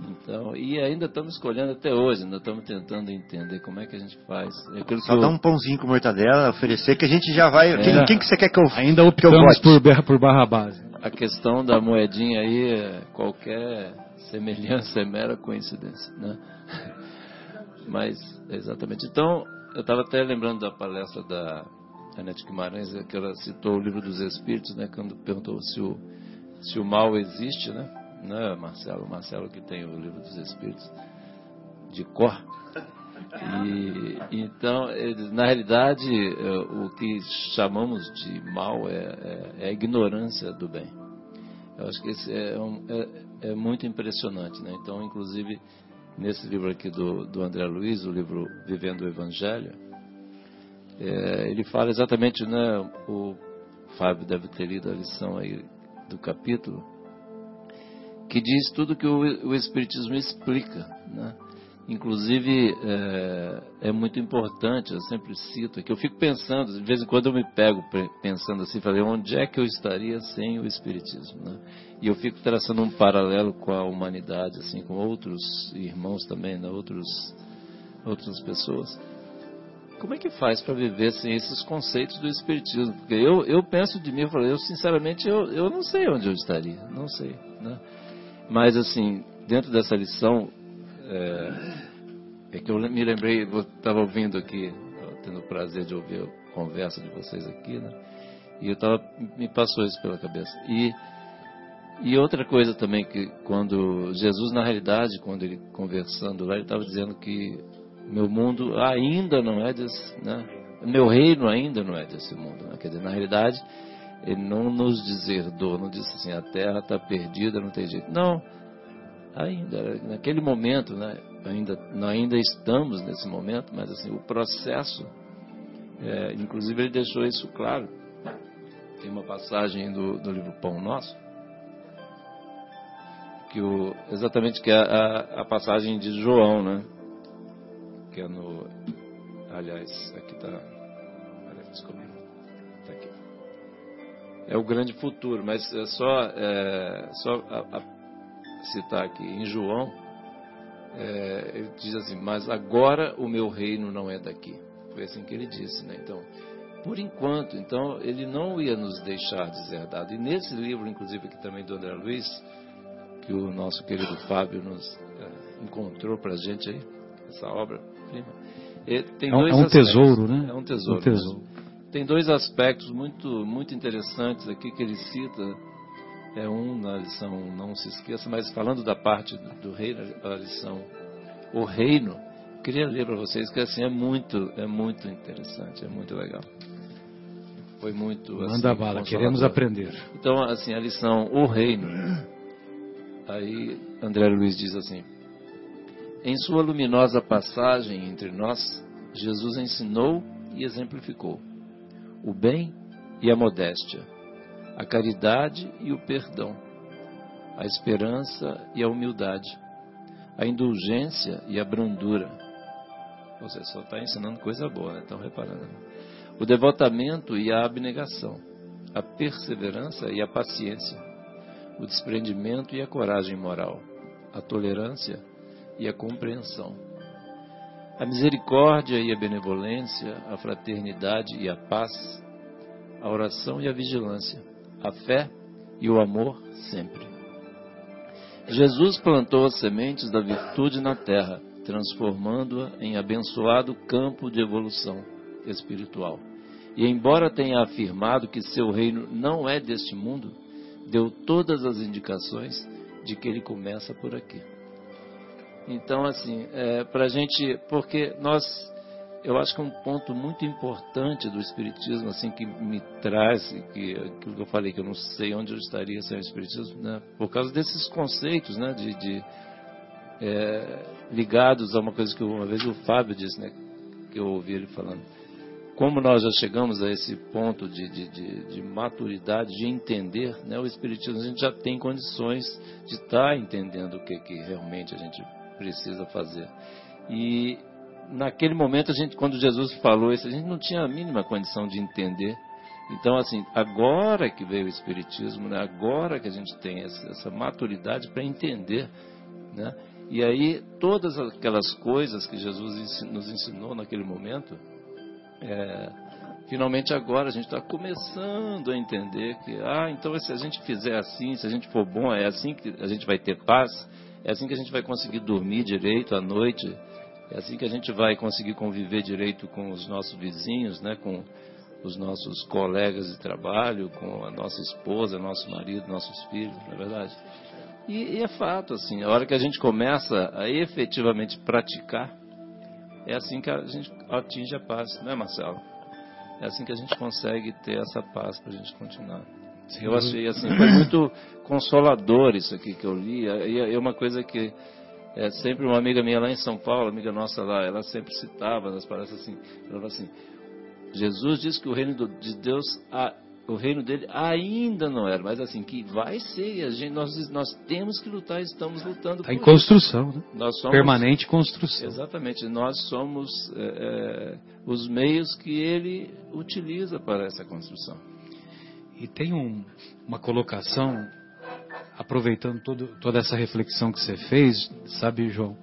Então, e ainda estamos escolhendo até hoje, ainda estamos tentando entender como é que a gente faz. É Só dá um pãozinho com mortadela, oferecer, que a gente já vai. É. Quem, quem, que você quer que eu Ainda optamos que eu por, por barra base. A questão da moedinha aí, é qualquer semelhança é mera coincidência, né? <laughs> Mas, exatamente. Então, eu estava até lembrando da palestra da Anete Guimarães, que ela citou o livro dos Espíritos, né? Quando perguntou se o, se o mal existe, né? né, Marcelo? Marcelo que tem o livro dos Espíritos de cor. E, então, na realidade, é, o que chamamos de mal é, é, é a ignorância do bem. Eu acho que esse é, um, é, é, muito impressionante. Né? Então, inclusive, nesse livro aqui do, do André Luiz, o livro Vivendo o Evangelho, é, ele fala exatamente, né, o Fábio deve ter lido a lição aí do capítulo, que diz tudo que o, o Espiritismo explica. Né? Inclusive, é, é, muito importante, eu sempre cito aqui, eu fico pensando, de vez em quando eu me pego pensando assim, falei, onde é que eu estaria sem o Espiritismo? Né? E eu fico traçando um paralelo com a humanidade, assim, com outros irmãos também, né? outros, outras pessoas. Como é que faz para viver sem esses conceitos do Espiritismo? Porque eu, eu penso de mim, eu, falei, eu sinceramente, eu, eu não sei onde eu estaria, não sei. Né? Mas, assim, dentro dessa lição, é, é que eu me lembrei, estava ouvindo aqui, tendo o prazer de ouvir a conversa de vocês aqui, né? E eu tava, me passou isso pela cabeça. E, e outra coisa também, que quando Jesus, na realidade, quando ele conversando lá, ele estava dizendo que meu mundo ainda não é desse, né? Meu reino ainda não é desse mundo. Né? Quer dizer, na realidade, ele não nos deserdou, não disse assim, a terra está perdida, não tem jeito. Não, ainda, naquele momento, né, ainda, ainda estamos nesse momento, mas assim, o processo, é, inclusive ele deixou isso claro. Tem uma passagem do, do livro Pão Nosso, que o, exatamente que é a, a passagem de João, né? Que é no. Aliás, aqui está. Desculpa é o grande futuro. Mas é só, é, só a, a citar aqui em João, é, ele diz assim: Mas agora o meu reino não é daqui. Foi assim que ele disse, né? Então, por enquanto, então ele não ia nos deixar deserdado. E nesse livro, inclusive aqui também do André Luiz, que o nosso querido Fábio nos é, encontrou para a gente aí, essa obra prima. Tem é, um, é um tesouro, né? É um tesouro. Um tesouro tem dois aspectos muito, muito interessantes aqui que ele cita. É um na lição Não Se Esqueça, mas falando da parte do reino, a lição O Reino, queria ler para vocês que assim é muito, é muito interessante, é muito legal. Foi muito. Manda assim, bala, queremos aprender. Então, assim, a lição O Reino. Aí André Luiz diz assim: Em sua luminosa passagem entre nós, Jesus ensinou e exemplificou o bem e a modéstia, a caridade e o perdão, a esperança e a humildade, a indulgência e a brandura. Você só está ensinando coisa boa, né? Estão reparando? O devotamento e a abnegação, a perseverança e a paciência, o desprendimento e a coragem moral, a tolerância e a compreensão a misericórdia e a benevolência, a fraternidade e a paz, a oração e a vigilância, a fé e o amor sempre. Jesus plantou as sementes da virtude na terra, transformando-a em abençoado campo de evolução espiritual. E embora tenha afirmado que seu reino não é deste mundo, deu todas as indicações de que ele começa por aqui. Então, assim, é, para a gente, porque nós, eu acho que um ponto muito importante do Espiritismo, assim, que me traz, que aquilo que eu falei, que eu não sei onde eu estaria sem o Espiritismo, né, por causa desses conceitos, né, de, de é, ligados a uma coisa que uma vez o Fábio disse, né, que eu ouvi ele falando. Como nós já chegamos a esse ponto de, de, de, de maturidade, de entender, né, o Espiritismo, a gente já tem condições de estar tá entendendo o que, que realmente a gente precisa fazer. E naquele momento, a gente, quando Jesus falou isso, a gente não tinha a mínima condição de entender. Então, assim, agora que veio o Espiritismo, né, agora que a gente tem essa, maturidade para entender, né, E aí, todas aquelas coisas que Jesus nos ensinou naquele momento, é, finalmente agora a gente está começando a entender que, ah, então se a gente fizer assim, se a gente for bom, é assim que a gente vai ter paz, é assim que a gente vai conseguir dormir direito à noite, é assim que a gente vai conseguir conviver direito com os nossos vizinhos, né, com os nossos colegas de trabalho, com a nossa esposa, nosso marido, nossos filhos, não é verdade? E, e, é fato, assim, a hora que a gente começa a efetivamente praticar, é assim que a gente atinge a paz, não é, Marcelo? É assim que a gente consegue ter essa paz para a gente continuar. Eu achei assim, foi muito consolador isso aqui que eu li. E é uma coisa que é, sempre uma amiga minha lá em São Paulo, amiga nossa lá, ela sempre citava nas palestras assim, ela falava assim, Jesus diz que o reino de Deus o reino dele ainda não era, mas assim, que vai ser, a gente, nós, nós temos que lutar, estamos lutando. Está em construção, né? Nós somos, Permanente construção. Exatamente, nós somos é, é, os meios que ele utiliza para essa construção. E tem um, uma colocação, aproveitando todo, toda essa reflexão que você fez, sabe, João?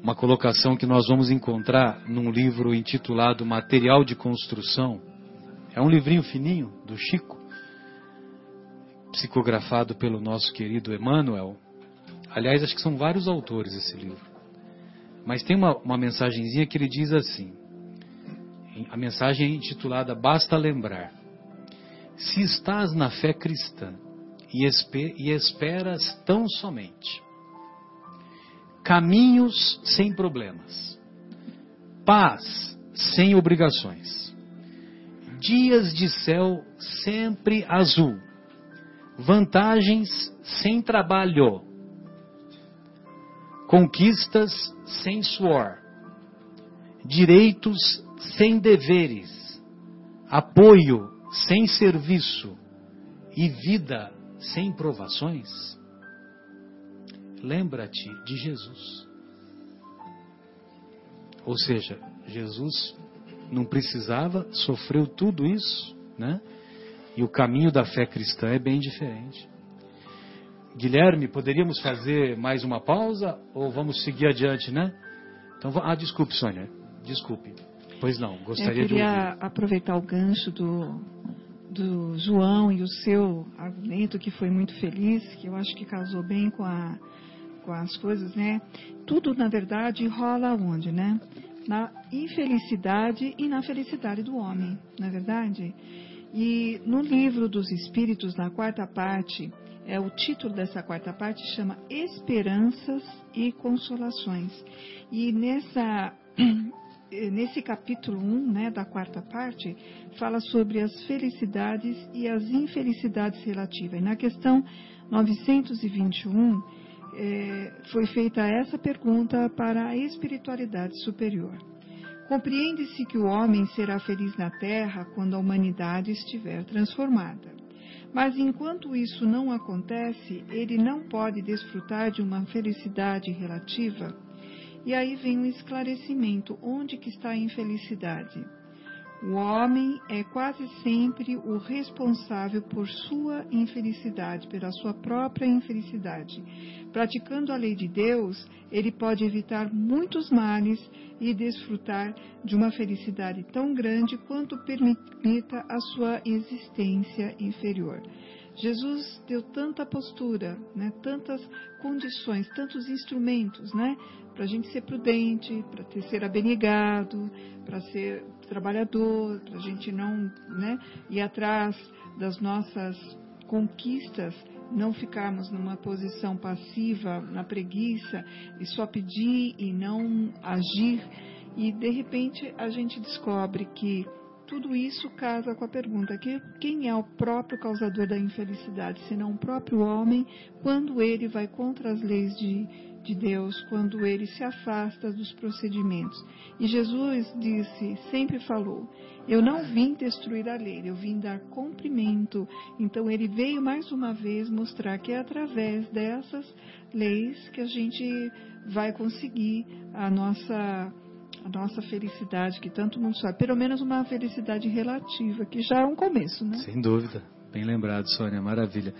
Uma colocação que nós vamos encontrar num livro intitulado Material de Construção é um livrinho fininho do Chico, psicografado pelo nosso querido Emmanuel. Aliás, acho que são vários autores esse livro. Mas tem uma, uma mensagenzinha que ele diz assim: a mensagem é intitulada Basta Lembrar. Se estás na fé cristã e, esperas tão somente caminhos sem problemas, paz sem obrigações, dias de céu sempre azul, vantagens sem trabalho, conquistas sem suor, direitos sem deveres, apoio sem serviço e vida sem provações? Lembra-te de Jesus. Ou seja, Jesus não precisava, sofreu tudo isso, né? E o caminho da fé cristã é bem diferente. Guilherme, poderíamos fazer mais uma pausa ou vamos seguir adiante, né? Então, ah, desculpe, Sônia, desculpe. Pois não, gostaria Eu queria de ouvir. aproveitar o gancho do, do João e o seu argumento que foi muito feliz, que eu acho que casou bem com, a, com as coisas, né? Tudo, na verdade, rola onde, né? na infelicidade e na felicidade do homem, não é verdade? E no livro dos Espíritos, na quarta parte, é o título dessa quarta parte chama Esperanças e Consolações. E nessa <clears throat> nesse capítulo 1, né, da quarta parte, fala sobre as felicidades e as infelicidades relativas. Na questão 921, é, foi feita essa pergunta para a espiritualidade superior. Compreende-se que o homem será feliz na Terra quando a humanidade estiver transformada. Mas enquanto isso não acontece, ele não pode desfrutar de uma felicidade relativa. E aí vem um esclarecimento: onde que está a infelicidade? O homem é quase sempre o responsável por sua infelicidade, pela sua própria infelicidade. Praticando a lei de Deus, ele pode evitar muitos males e desfrutar de uma felicidade tão grande quanto permita a sua existência inferior. Jesus deu tanta postura, né, tantas condições, tantos instrumentos, né, para a gente ser prudente, para ser abnegado, para ser trabalhador, para a gente não né, ir atrás das nossas conquistas, não ficarmos numa posição passiva, na preguiça, e só pedir e não agir. E de repente a gente descobre que tudo isso casa com a pergunta que quem é o próprio causador da infelicidade, senão o próprio homem, quando ele vai contra as leis de, de Deus, quando ele se afasta dos procedimentos. E Jesus disse, sempre falou, eu não vim destruir a lei, eu vim dar cumprimento. Então ele veio mais uma vez mostrar que é através dessas leis que a gente vai conseguir a nossa a nossa felicidade, que tanto mundo sabe, pelo menos uma felicidade relativa, que já é um começo, né? Sem dúvida. Bem lembrado, Sônia, maravilha.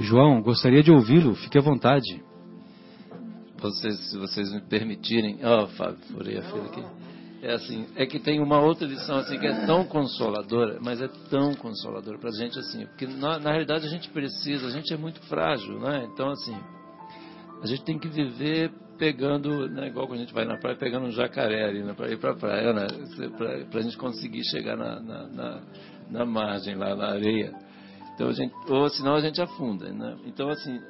João, gostaria de ouvi-lo, fique à vontade. vocês, se vocês me permitirem. Ó, oh, Fábio, furei a fila aqui. É assim, é que tem uma outra lição assim que é tão consoladora, mas é tão consoladora para a gente assim, porque na, na realidade a gente precisa, a gente é muito frágil, né? Então assim, a gente tem que viver pegando, né, igual quando a gente vai na praia, pegando um jacaré ali né, para ir para a praia, né, para a gente conseguir chegar na, na, na, na, margem, lá na areia. Então a gente, ou senão a gente afunda. Né? Então, assim,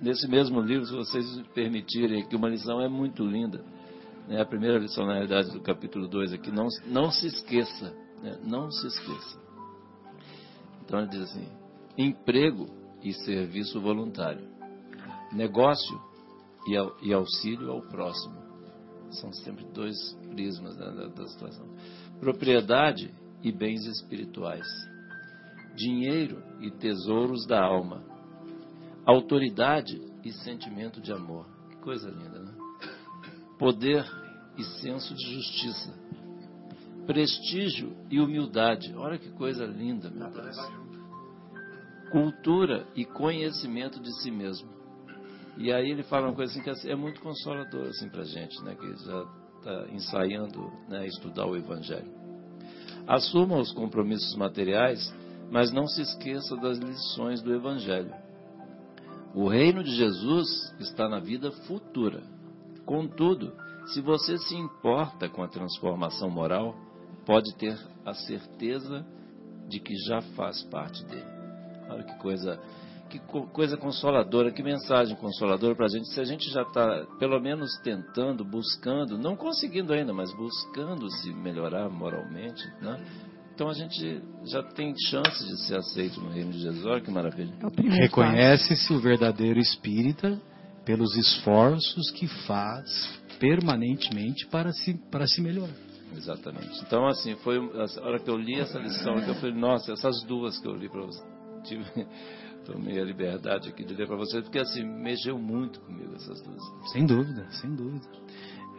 nesse mesmo livro, se vocês permitirem, que uma lição é muito linda. Né? A primeira lição, na realidade, do capítulo 2 aqui, não, não se esqueça. Né? Não se esqueça. Então ele diz assim: emprego e serviço voluntário, negócio e, e auxílio ao próximo. São sempre dois prismas né, da, da situação. Propriedade e bens espirituais. Dinheiro e tesouros da alma. Autoridade e sentimento de amor. Que coisa linda, né? Poder e senso de justiça. Prestígio e humildade. Olha que coisa linda, meu Deus. Cultura e conhecimento de si mesmo e aí ele fala uma coisa assim que é, é muito consolador assim para gente, né, que já está ensaiando né, estudar o Evangelho. Assuma os compromissos materiais, mas não se esqueça das lições do Evangelho. O reino de Jesus está na vida futura. Contudo, se você se importa com a transformação moral, pode ter a certeza de que já faz parte dele. Olha que coisa que coisa consoladora, que mensagem consoladora para a gente. Se a gente já está, pelo menos, tentando, buscando, não conseguindo ainda, mas buscando se melhorar moralmente, né? Então a gente já tem chance de ser aceito no reino de Jesus. Olha que maravilha. É Reconhece-se o verdadeiro espírita pelos esforços que faz permanentemente para se, para se melhorar. Exatamente. Então, assim, foi a hora que eu li essa lição, que eu falei, nossa, essas duas que eu li para você. Tive, tomei a liberdade aqui de ler para vocês, porque assim, mexeu muito comigo essas duas. Sem dúvida, sem dúvida.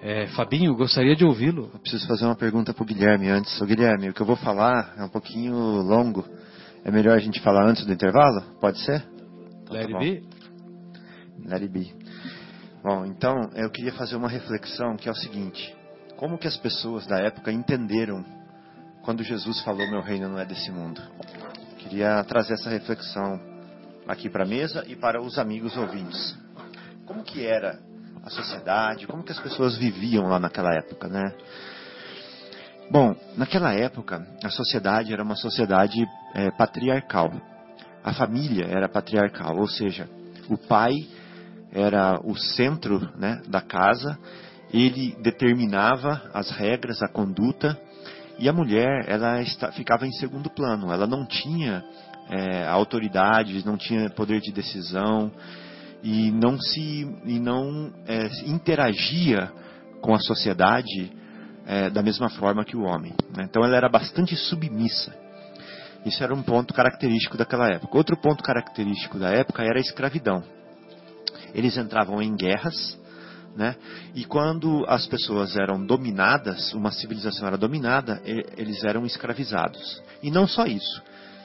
É, Fabinho, gostaria de ouvi-lo. Eu preciso fazer uma pergunta para o Guilherme antes. Ô, Guilherme, o que eu vou falar é um pouquinho longo. É melhor a gente falar antes do intervalo? Pode ser? Então, Let tá it be. Let it be. Bom, então eu queria fazer uma reflexão que é o seguinte: como que as pessoas da época entenderam quando Jesus falou meu reino não é desse mundo? Queria trazer essa reflexão aqui para a mesa e para os amigos ouvintes. Como que era a sociedade, como que as pessoas viviam lá naquela época, né? Bom, naquela época a sociedade era uma sociedade é, patriarcal. A família era patriarcal, ou seja, o pai era o centro né, da casa, ele determinava as regras, a conduta, e a mulher ela ficava em segundo plano. Ela não tinha é, autoridade, não tinha poder de decisão e não se e não é, interagia com a sociedade é, da mesma forma que o homem. Né? Então ela era bastante submissa. Isso era um ponto característico daquela época. Outro ponto característico da época era a escravidão. Eles entravam em guerras, né? E quando as pessoas eram dominadas, uma civilização era dominada, eles eram escravizados. E não só isso.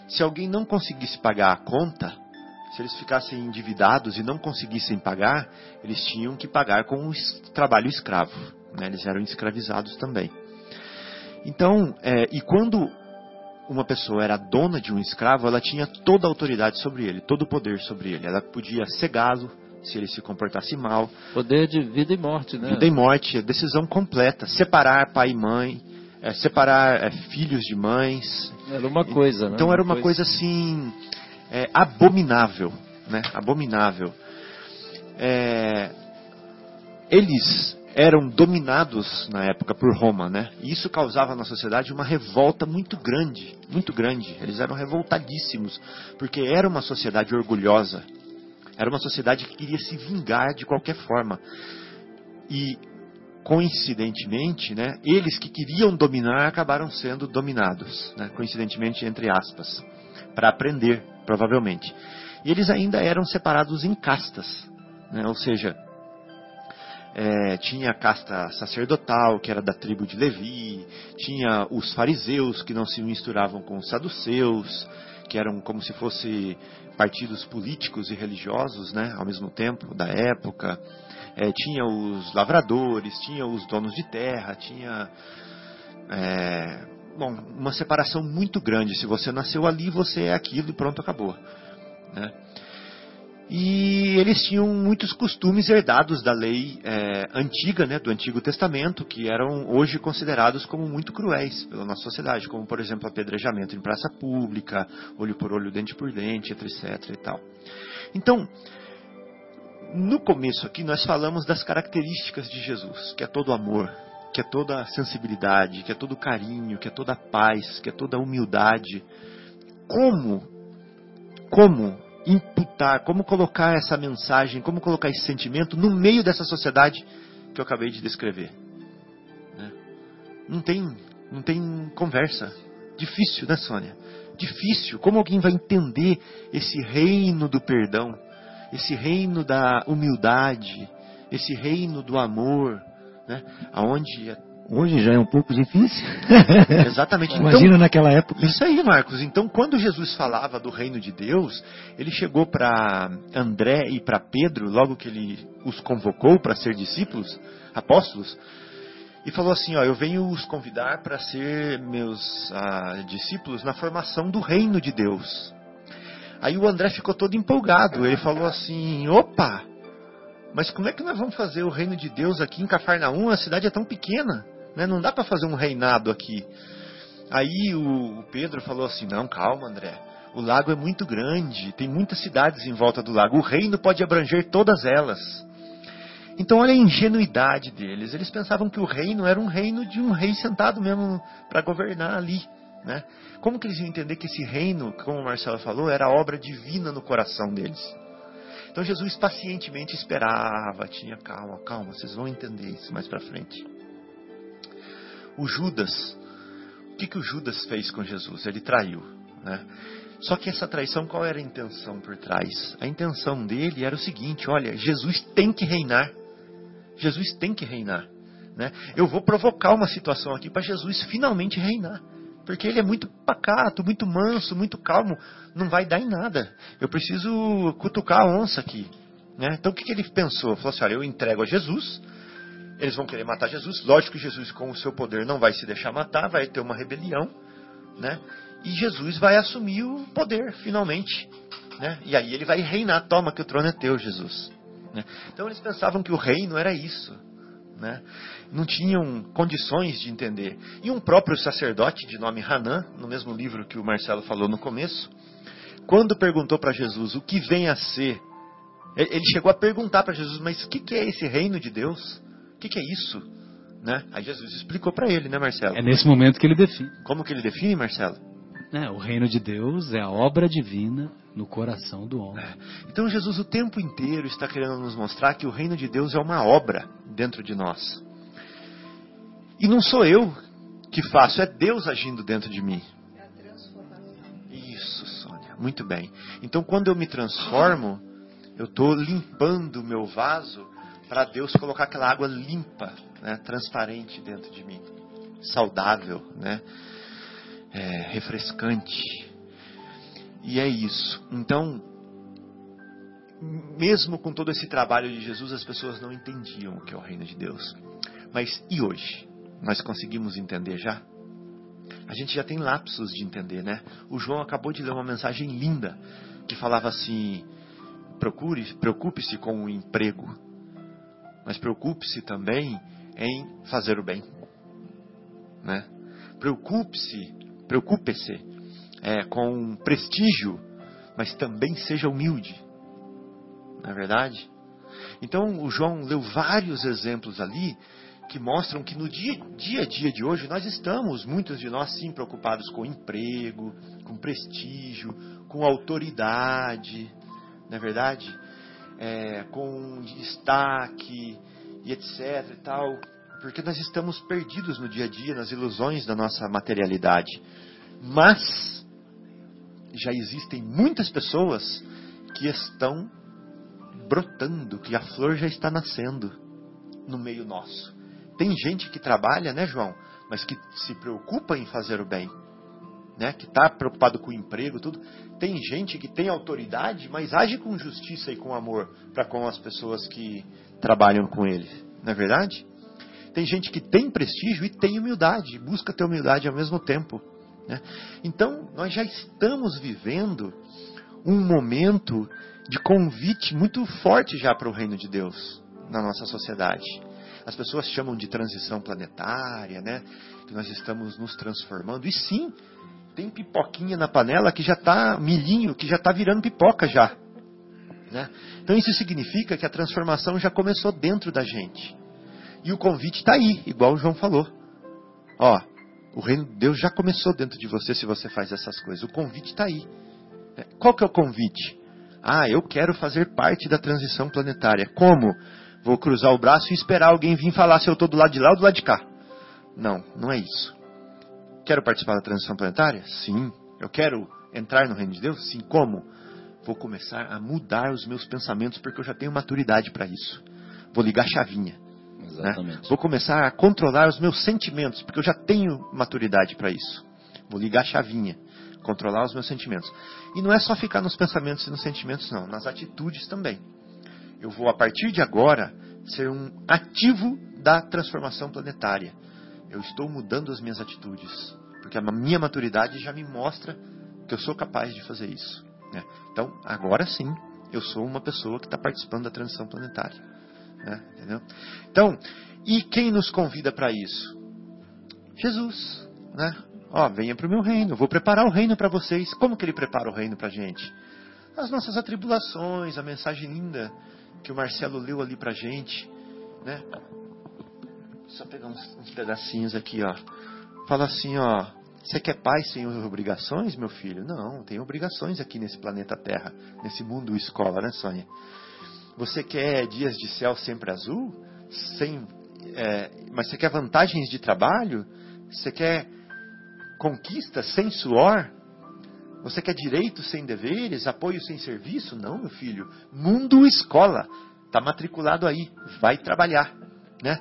Se alguém não conseguisse pagar a conta, se eles ficassem endividados e não conseguissem pagar, eles tinham que pagar com o trabalho escravo. Né? Eles eram escravizados também. Então, é, e quando uma pessoa era dona de um escravo, ela tinha toda a autoridade sobre ele, todo o poder sobre ele. Ela podia cegá-lo se ele se comportasse mal. Poder de vida e morte, né? Vida e morte, decisão completa. Separar pai e mãe, é, separar é, filhos de mães. Era uma coisa, né? Então era uma coisa, coisa assim é, abominável, né? Abominável. É, eles eram dominados na época por Roma, né? E isso causava na sociedade uma revolta muito grande, muito grande. Eles eram revoltadíssimos, porque era uma sociedade orgulhosa. Era uma sociedade que queria se vingar de qualquer forma. E coincidentemente, né, eles que queriam dominar acabaram sendo dominados, né, coincidentemente entre aspas, para aprender, provavelmente. E eles ainda eram separados em castas, né, ou seja, é, tinha a casta sacerdotal, que era da tribo de Levi, tinha os fariseus, que não se misturavam com os saduceus, que eram como se fossem partidos políticos e religiosos, né, ao mesmo tempo, da época. É, tinha os lavradores, tinha os donos de terra, tinha é, bom, uma separação muito grande. Se você nasceu ali, você é aquilo e pronto, acabou. Né? E eles tinham muitos costumes herdados da lei é, antiga, né, do Antigo Testamento, que eram hoje considerados como muito cruéis pela nossa sociedade, como por exemplo apedrejamento em praça pública, olho por olho, dente por dente, etc. E tal. Então, no começo aqui nós falamos das características de Jesus, que é todo amor, que é toda sensibilidade, que é todo carinho, que é toda paz, que é toda humildade. Como, como imputar, como colocar essa mensagem, como colocar esse sentimento no meio dessa sociedade que eu acabei de descrever. Né? Não tem, não tem conversa. Difícil, né, Sônia? Difícil. Como alguém vai entender esse reino do perdão, esse reino da humildade, esse reino do amor, né? Aonde Hoje já é um pouco difícil. <laughs> Exatamente. Imagina então, naquela época. Isso aí, Marcos. Então, quando Jesus falava do reino de Deus, ele chegou para André e para Pedro, logo que ele os convocou para ser discípulos, apóstolos, e falou assim: ó, eu venho os convidar para ser meus ah, discípulos na formação do reino de Deus. Aí o André ficou todo empolgado. Ele falou assim: opa, mas como é que nós vamos fazer o reino de Deus aqui em Cafarnaum? A cidade é tão pequena. Né? Não dá para fazer um reinado aqui. Aí o, Pedro falou assim: Não, calma, André. O lago é muito grande, tem muitas cidades em volta do lago. O reino pode abranger todas elas. Então, olha a ingenuidade deles. Eles pensavam que o reino era um reino de um rei sentado mesmo para governar ali. Né? Como que eles iam entender que esse reino, como o Marcelo falou, era obra divina no coração deles? Então Jesus pacientemente esperava, tinha calma, calma, vocês vão entender isso mais para frente o Judas. O que, que o Judas fez com Jesus? Ele traiu. Né? Só que essa traição, qual era a intenção por trás? A intenção dele era o seguinte: olha, Jesus tem que reinar. Jesus tem que reinar. Né? Eu vou provocar uma situação aqui para Jesus finalmente reinar. Porque ele é muito pacato, muito manso, muito calmo. Não vai dar em nada. Eu preciso cutucar a onça aqui. Né? Então o que, que ele pensou? Falou assim: olha, eu entrego a Jesus eles vão querer matar Jesus. Lógico que Jesus, com o seu poder, não vai se deixar matar, vai ter uma rebelião, né? E Jesus vai assumir o poder, finalmente. Né? E aí ele vai reinar. Toma que o trono é teu, Jesus. Né? Então eles pensavam que o reino era isso. Né? Não tinham condições de entender. E um próprio sacerdote de nome Hanan, no mesmo livro que o Marcelo falou no começo, quando perguntou para Jesus o que vem a ser, ele chegou a perguntar para Jesus, mas o que é esse reino de Deus? O que, que, é isso? Né? Aí Jesus explicou para ele, né, Marcelo? É nesse momento que ele define. Como que ele define, Marcelo? É, o reino de Deus é a obra divina no coração do homem. É. Então Jesus o tempo inteiro está querendo nos mostrar que o reino de Deus é uma obra dentro de nós. E não sou eu que faço, é Deus agindo dentro de mim. É a transformação. Isso, Sônia. Muito bem. Então quando eu me transformo, eu estou limpando o meu vaso para Deus colocar aquela água limpa, né, transparente dentro de mim, saudável, né, é, refrescante. E é isso. Então, mesmo com todo esse trabalho de Jesus, as pessoas não entendiam o que é o reino de Deus. Mas e hoje? Nós conseguimos entender já? A gente já tem lapsos de entender, né? O João acabou de ler uma mensagem linda que falava assim: procure, preocupe-se com o emprego, mas preocupe-se também em fazer o bem. Né? Preocupe-se, preocupe-se é, com prestígio, mas também seja humilde. Não é verdade? Então o João leu vários exemplos ali que mostram que no dia, dia a dia de hoje nós estamos, muitos de nós sim, preocupados com emprego, com prestígio, com autoridade, não é verdade? É, com destaque e etc e tal, porque nós estamos perdidos no dia a dia, nas ilusões da nossa materialidade. Mas já existem muitas pessoas que estão brotando, que a flor já está nascendo no meio nosso. Tem gente que trabalha, né, João, mas que se preocupa em fazer o bem. Né, que está preocupado com o emprego, tudo. Tem gente que tem autoridade, mas age com justiça e com amor para com as pessoas que trabalham com ele. Não é verdade? Tem gente que tem prestígio e tem humildade, busca ter humildade ao mesmo tempo. Né? Então, nós já estamos vivendo um momento de convite muito forte já para o reino de Deus na nossa sociedade. As pessoas chamam de transição planetária, né? Que nós estamos nos transformando. E sim, tem pipoquinha na panela que já está milhinho, que já está virando pipoca já. Né? Então isso significa que a transformação já começou dentro da gente. E o convite está aí, igual o João falou. Ó, o reino de Deus já começou dentro de você se você faz essas coisas. O convite está aí. É, qual que é o convite? Ah, eu quero fazer parte da transição planetária. Como? Vou cruzar o braço e esperar alguém vir falar se eu estou do lado de lá ou do lado de cá. Não, não é isso. Quero participar da transição planetária? Sim. Eu quero entrar no reino de Deus? Sim. Como? Vou começar a mudar os meus pensamentos porque eu já tenho maturidade para isso. Vou ligar a chavinha. Né? Vou começar a controlar os meus sentimentos porque eu já tenho maturidade para isso. Vou ligar a chavinha. Controlar os meus sentimentos. E não é só ficar nos pensamentos e nos sentimentos, não. Nas atitudes também. Eu vou, a partir de agora, ser um ativo da transformação planetária eu estou mudando as minhas atitudes, porque a minha maturidade já me mostra que eu sou capaz de fazer isso. Né? Então, agora sim, eu sou uma pessoa que está participando da transição planetária. Né? Entendeu? Então, e quem nos convida para isso? Jesus. Né? Ó, venha para o meu reino, vou preparar o reino para vocês. Como que ele prepara o reino para a gente? As nossas atribulações, a mensagem linda que o Marcelo leu ali para a gente. Né? Só pegar uns, uns pedacinhos aqui, ó. Fala assim, ó. Você quer paz sem obrigações, meu filho? Não, tem obrigações aqui nesse planeta Terra, nesse mundo escola, né, Sônia? Você quer dias de céu sempre azul? Sem, é, mas você quer vantagens de trabalho? Você quer conquista sem suor? Você quer direito sem deveres? Apoio sem serviço? Não, meu filho. Mundo escola. Está matriculado aí. Vai trabalhar. Né?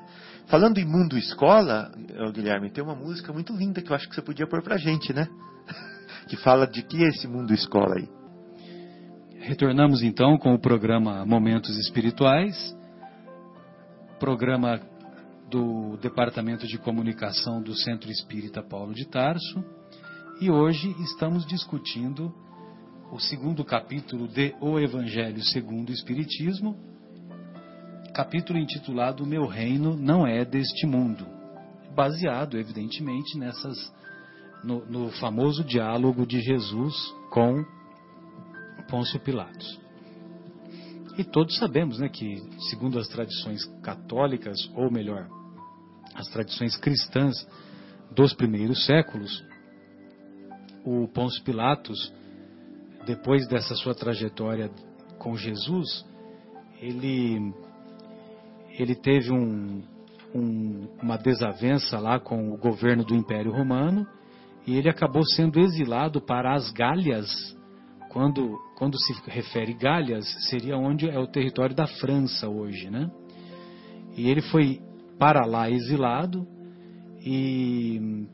Falando em mundo escola, Guilherme, tem uma música muito linda que eu acho que você podia pôr pra gente, né? <laughs> que fala de que é esse mundo escola aí. Retornamos então com o programa Momentos Espirituais, programa do Departamento de Comunicação do Centro Espírita Paulo de Tarso, e hoje estamos discutindo o segundo capítulo de O Evangelho segundo o Espiritismo, capítulo intitulado Meu Reino Não É Deste Mundo, baseado, evidentemente, nessas no, no famoso diálogo de Jesus com Pôncio Pilatos. E todos sabemos né, que, segundo as tradições católicas, ou melhor, as tradições cristãs dos primeiros séculos, o Pôncio Pilatos, depois dessa sua trajetória com Jesus, ele ele teve um, um, uma desavença lá com o governo do Império Romano e ele acabou sendo exilado para as Gálias. Quando, quando se refere Gálias, seria onde é o território da França hoje, né? E ele foi para lá exilado e,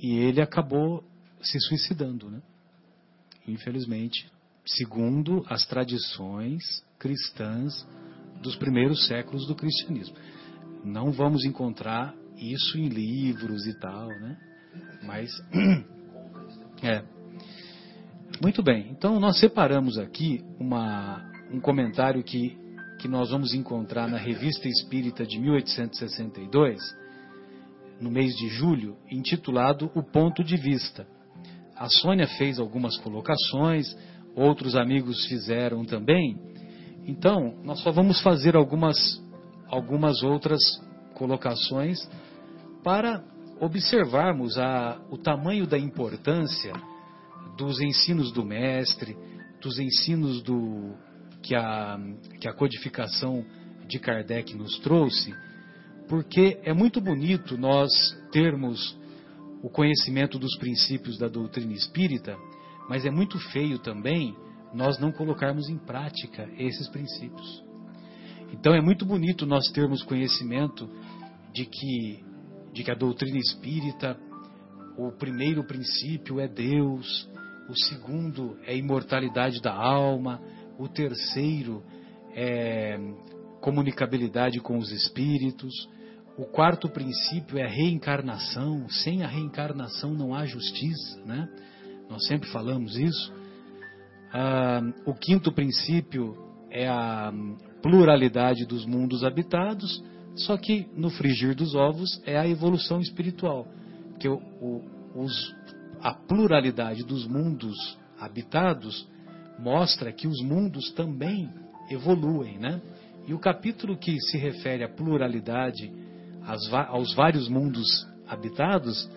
e ele acabou se suicidando, né? Infelizmente, segundo as tradições cristãs dos primeiros séculos do cristianismo. Não vamos encontrar isso em livros e tal, né? Mas <clears throat> é. Muito bem. Então nós separamos aqui uma, um comentário que que nós vamos encontrar na Revista Espírita de 1862, no mês de julho, intitulado O Ponto de Vista. A Sônia fez algumas colocações, outros amigos fizeram também, então, nós só vamos fazer algumas, algumas outras colocações para observarmos a, o tamanho da importância dos ensinos do mestre, dos ensinos do, que, a, que a codificação de Kardec nos trouxe, porque é muito bonito nós termos o conhecimento dos princípios da doutrina espírita, mas é muito feio também nós não colocarmos em prática esses princípios. Então é muito bonito nós termos conhecimento de que, de que a doutrina espírita o primeiro princípio é Deus, o segundo é imortalidade da alma, o terceiro é comunicabilidade com os espíritos, o quarto princípio é reencarnação. Sem a reencarnação não há justiça, né? Nós sempre falamos isso. Ah, o quinto princípio é a pluralidade dos mundos habitados, só que no frigir dos ovos é a evolução espiritual, que o, o, os, a pluralidade dos mundos habitados mostra que os mundos também evoluem, né? E o capítulo que se refere à pluralidade, aos vários mundos habitados,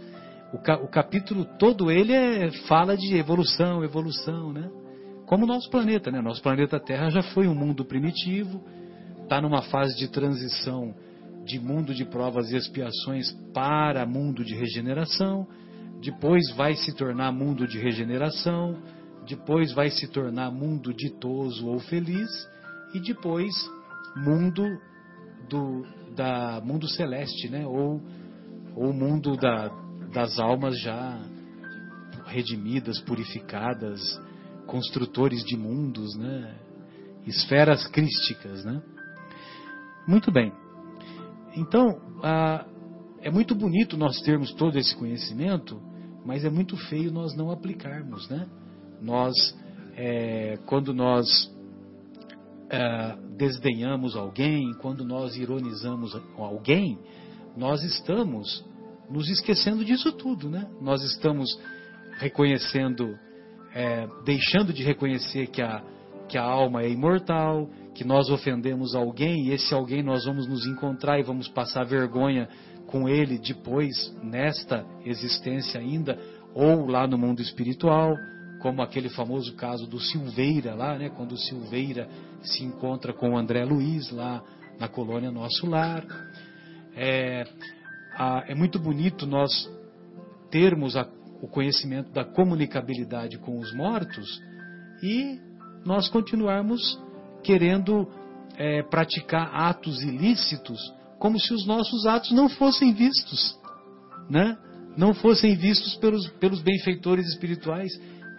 o, o capítulo todo ele é, fala de evolução, evolução, né? Como o nosso planeta, né? Nosso planeta Terra já foi um mundo primitivo, está numa fase de transição de mundo de provas e expiações para mundo de regeneração, depois vai se tornar mundo de regeneração, depois vai se tornar mundo ditoso ou feliz, e depois mundo do da mundo celeste, né? Ou o mundo da, das almas já redimidas, purificadas, construtores de mundos, né? Esferas crísticas, né? Muito bem. Então, é muito bonito nós termos todo esse conhecimento, mas é muito feio nós não aplicarmos, né? Nós, é, quando nós é, desdenhamos alguém, quando nós ironizamos alguém, nós estamos nos esquecendo disso tudo, né? Nós estamos reconhecendo, é, deixando de reconhecer que a, que a alma é imortal, que nós ofendemos alguém e esse alguém nós vamos nos encontrar e vamos passar vergonha com ele depois, nesta existência ainda, ou lá no mundo espiritual, como aquele famoso caso do Silveira lá, né? Quando o Silveira se encontra com o André Luiz lá na colônia Nosso Lar. É, a, é muito bonito nós termos a, o conhecimento da comunicabilidade com os mortos e nós continuarmos querendo é, praticar atos ilícitos como se os nossos atos não fossem vistos, né? Não fossem vistos pelos, pelos benfeitores espirituais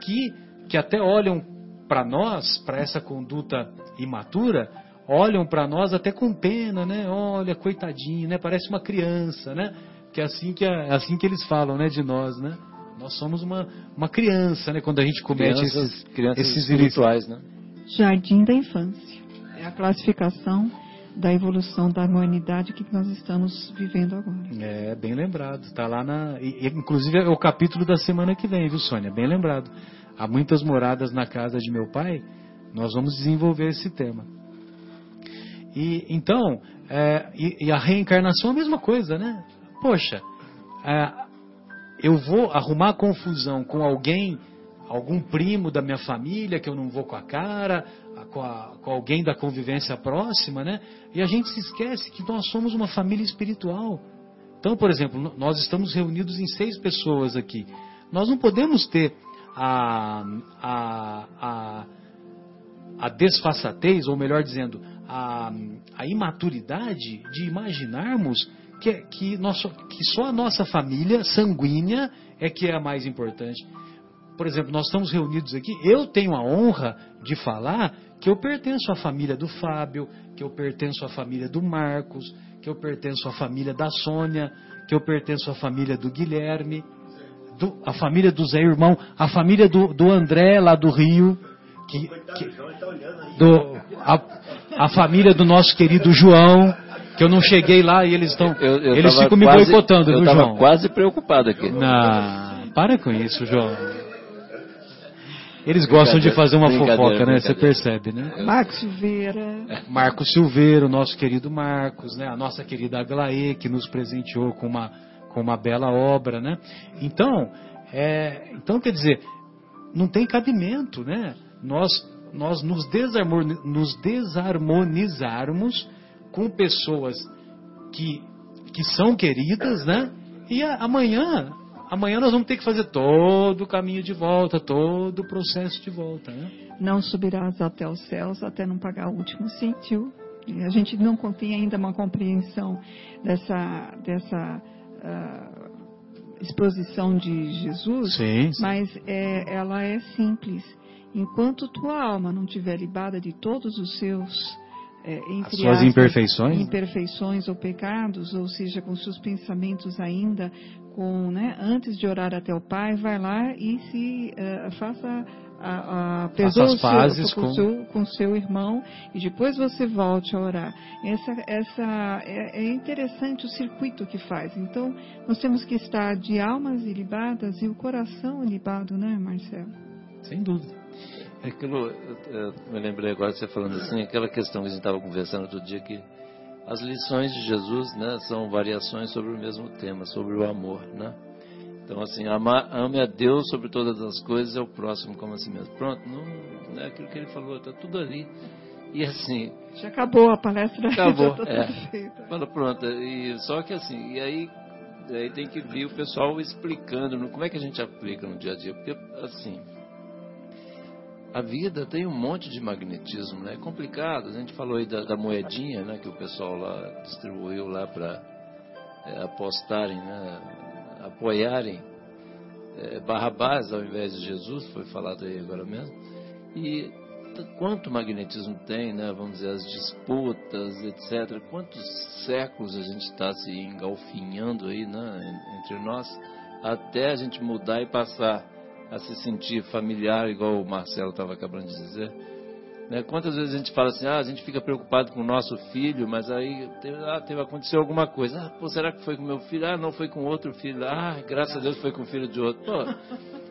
que, que até olham para nós, para essa conduta imatura, olham para nós até com pena, né? Olha, coitadinho, né? Parece uma criança, né? Que é assim que, é assim que eles falam, né? De nós, né? Nós somos uma, uma criança, né? Quando a gente comete crianças, esses, crianças esses espirituais, né? Jardim da infância. É a classificação da evolução da humanidade que nós estamos vivendo agora. É, bem lembrado. Está lá na. E, inclusive é o capítulo da semana que vem, viu, Sônia? Bem lembrado. Há muitas moradas na casa de meu pai. Nós vamos desenvolver esse tema. E então, é, e, e, a reencarnação é a mesma coisa, né? Poxa, é, eu vou arrumar confusão com alguém, algum primo da minha família que eu não vou com a cara, com, a, com alguém da convivência próxima, né? E a gente se esquece que nós somos uma família espiritual. Então, por exemplo, nós estamos reunidos em seis pessoas aqui. Nós não podemos ter a, a, a, a desfaçatez, ou melhor dizendo, a, a imaturidade de imaginarmos que, que, nosso, que só a nossa família sanguínea é que é a mais importante. Por exemplo, nós estamos reunidos aqui, eu tenho a honra de falar que eu pertenço à família do Fábio, que eu pertenço à família do Marcos, que eu pertenço à família da Sônia, que eu pertenço à família do Guilherme, do, a família do Zé Irmão, a família do, do André lá do Rio, que, que, do, a, a, família do nosso querido João, que eu não cheguei lá e eles estão. Eles ficam me quase, boicotando, viu, João? quase preocupado aqui. Não, para com isso, João. Eles gostam de fazer uma fofoca, né? Você percebe, né? Marcos Silveira. Marcos Silveira, o nosso querido Marcos, né? A nossa querida Aglaê, que nos presenteou com uma, com uma bela obra, né? Então, é, então quer dizer, não tem cabimento, né? Nós, nós nos, desarmoni nos desarmonizarmos com pessoas que, que são queridas, né? E amanhã amanhã nós vamos ter que fazer todo o caminho de volta, todo o processo de volta. Né? Não subirás até os céus até não pagar o último. E a gente não tem ainda uma compreensão dessa, dessa uh, exposição de Jesus, Sim, sim. mas é, ela é simples. Enquanto tua alma não tiver libada de todos os seus é, entre As suas aspas, imperfeições? imperfeições ou pecados, ou seja, com seus pensamentos ainda, com, né, antes de orar até o Pai, vai lá e se eh, faça a, a perdoa as pazes com, com- o seu, com seu irmão e depois você volte a orar. Essa, essa é, é interessante o circuito que faz. Então, nós temos que estar de almas ilibadas e o coração ilibado, né, Marcelo? Sem dúvida. É Aquilo, eu, eu me lembrei agora de você falando assim, aquela questão que a gente estava conversando outro dia que as lições de Jesus, né, são variações sobre o mesmo tema, sobre o amor, né? Então assim, ama, ame a Deus sobre todas as coisas, é o próximo como a si mesmo. Pronto, não, não é aquilo que ele falou, está tudo ali. E assim, Já acabou a palestra. Acabou, <laughs> já tá é. Fala, pronto. E, só que assim, e aí, aí tem que vir o pessoal explicando no- como é que a gente aplica no dia a dia. Porque, assim, a vida tem um monte de magnetismo, né? É complicado. A gente falou aí da, da moedinha, né? Que o pessoal lá distribuiu lá para apostarem, né? Apoiarem é, Barrabás ao invés de Jesus, foi falado aí agora mesmo. E quanto magnetismo tem, né? Vamos dizer, as disputas, etc. Quantos séculos a gente está se engalfinhando aí, né? en- Entre nós, até a gente mudar e passar a se sentir familiar, igual o Marcelo estava acabando de dizer. Né? Quantas vezes a gente fala assim, ah, a gente fica preocupado com o nosso filho, mas aí teve, ah, teve aconteceu alguma coisa. Ah, pô, será que foi com meu filho? Ah, não foi com outro filho. Ah, graças a Deus foi com o filho de outro. Pô,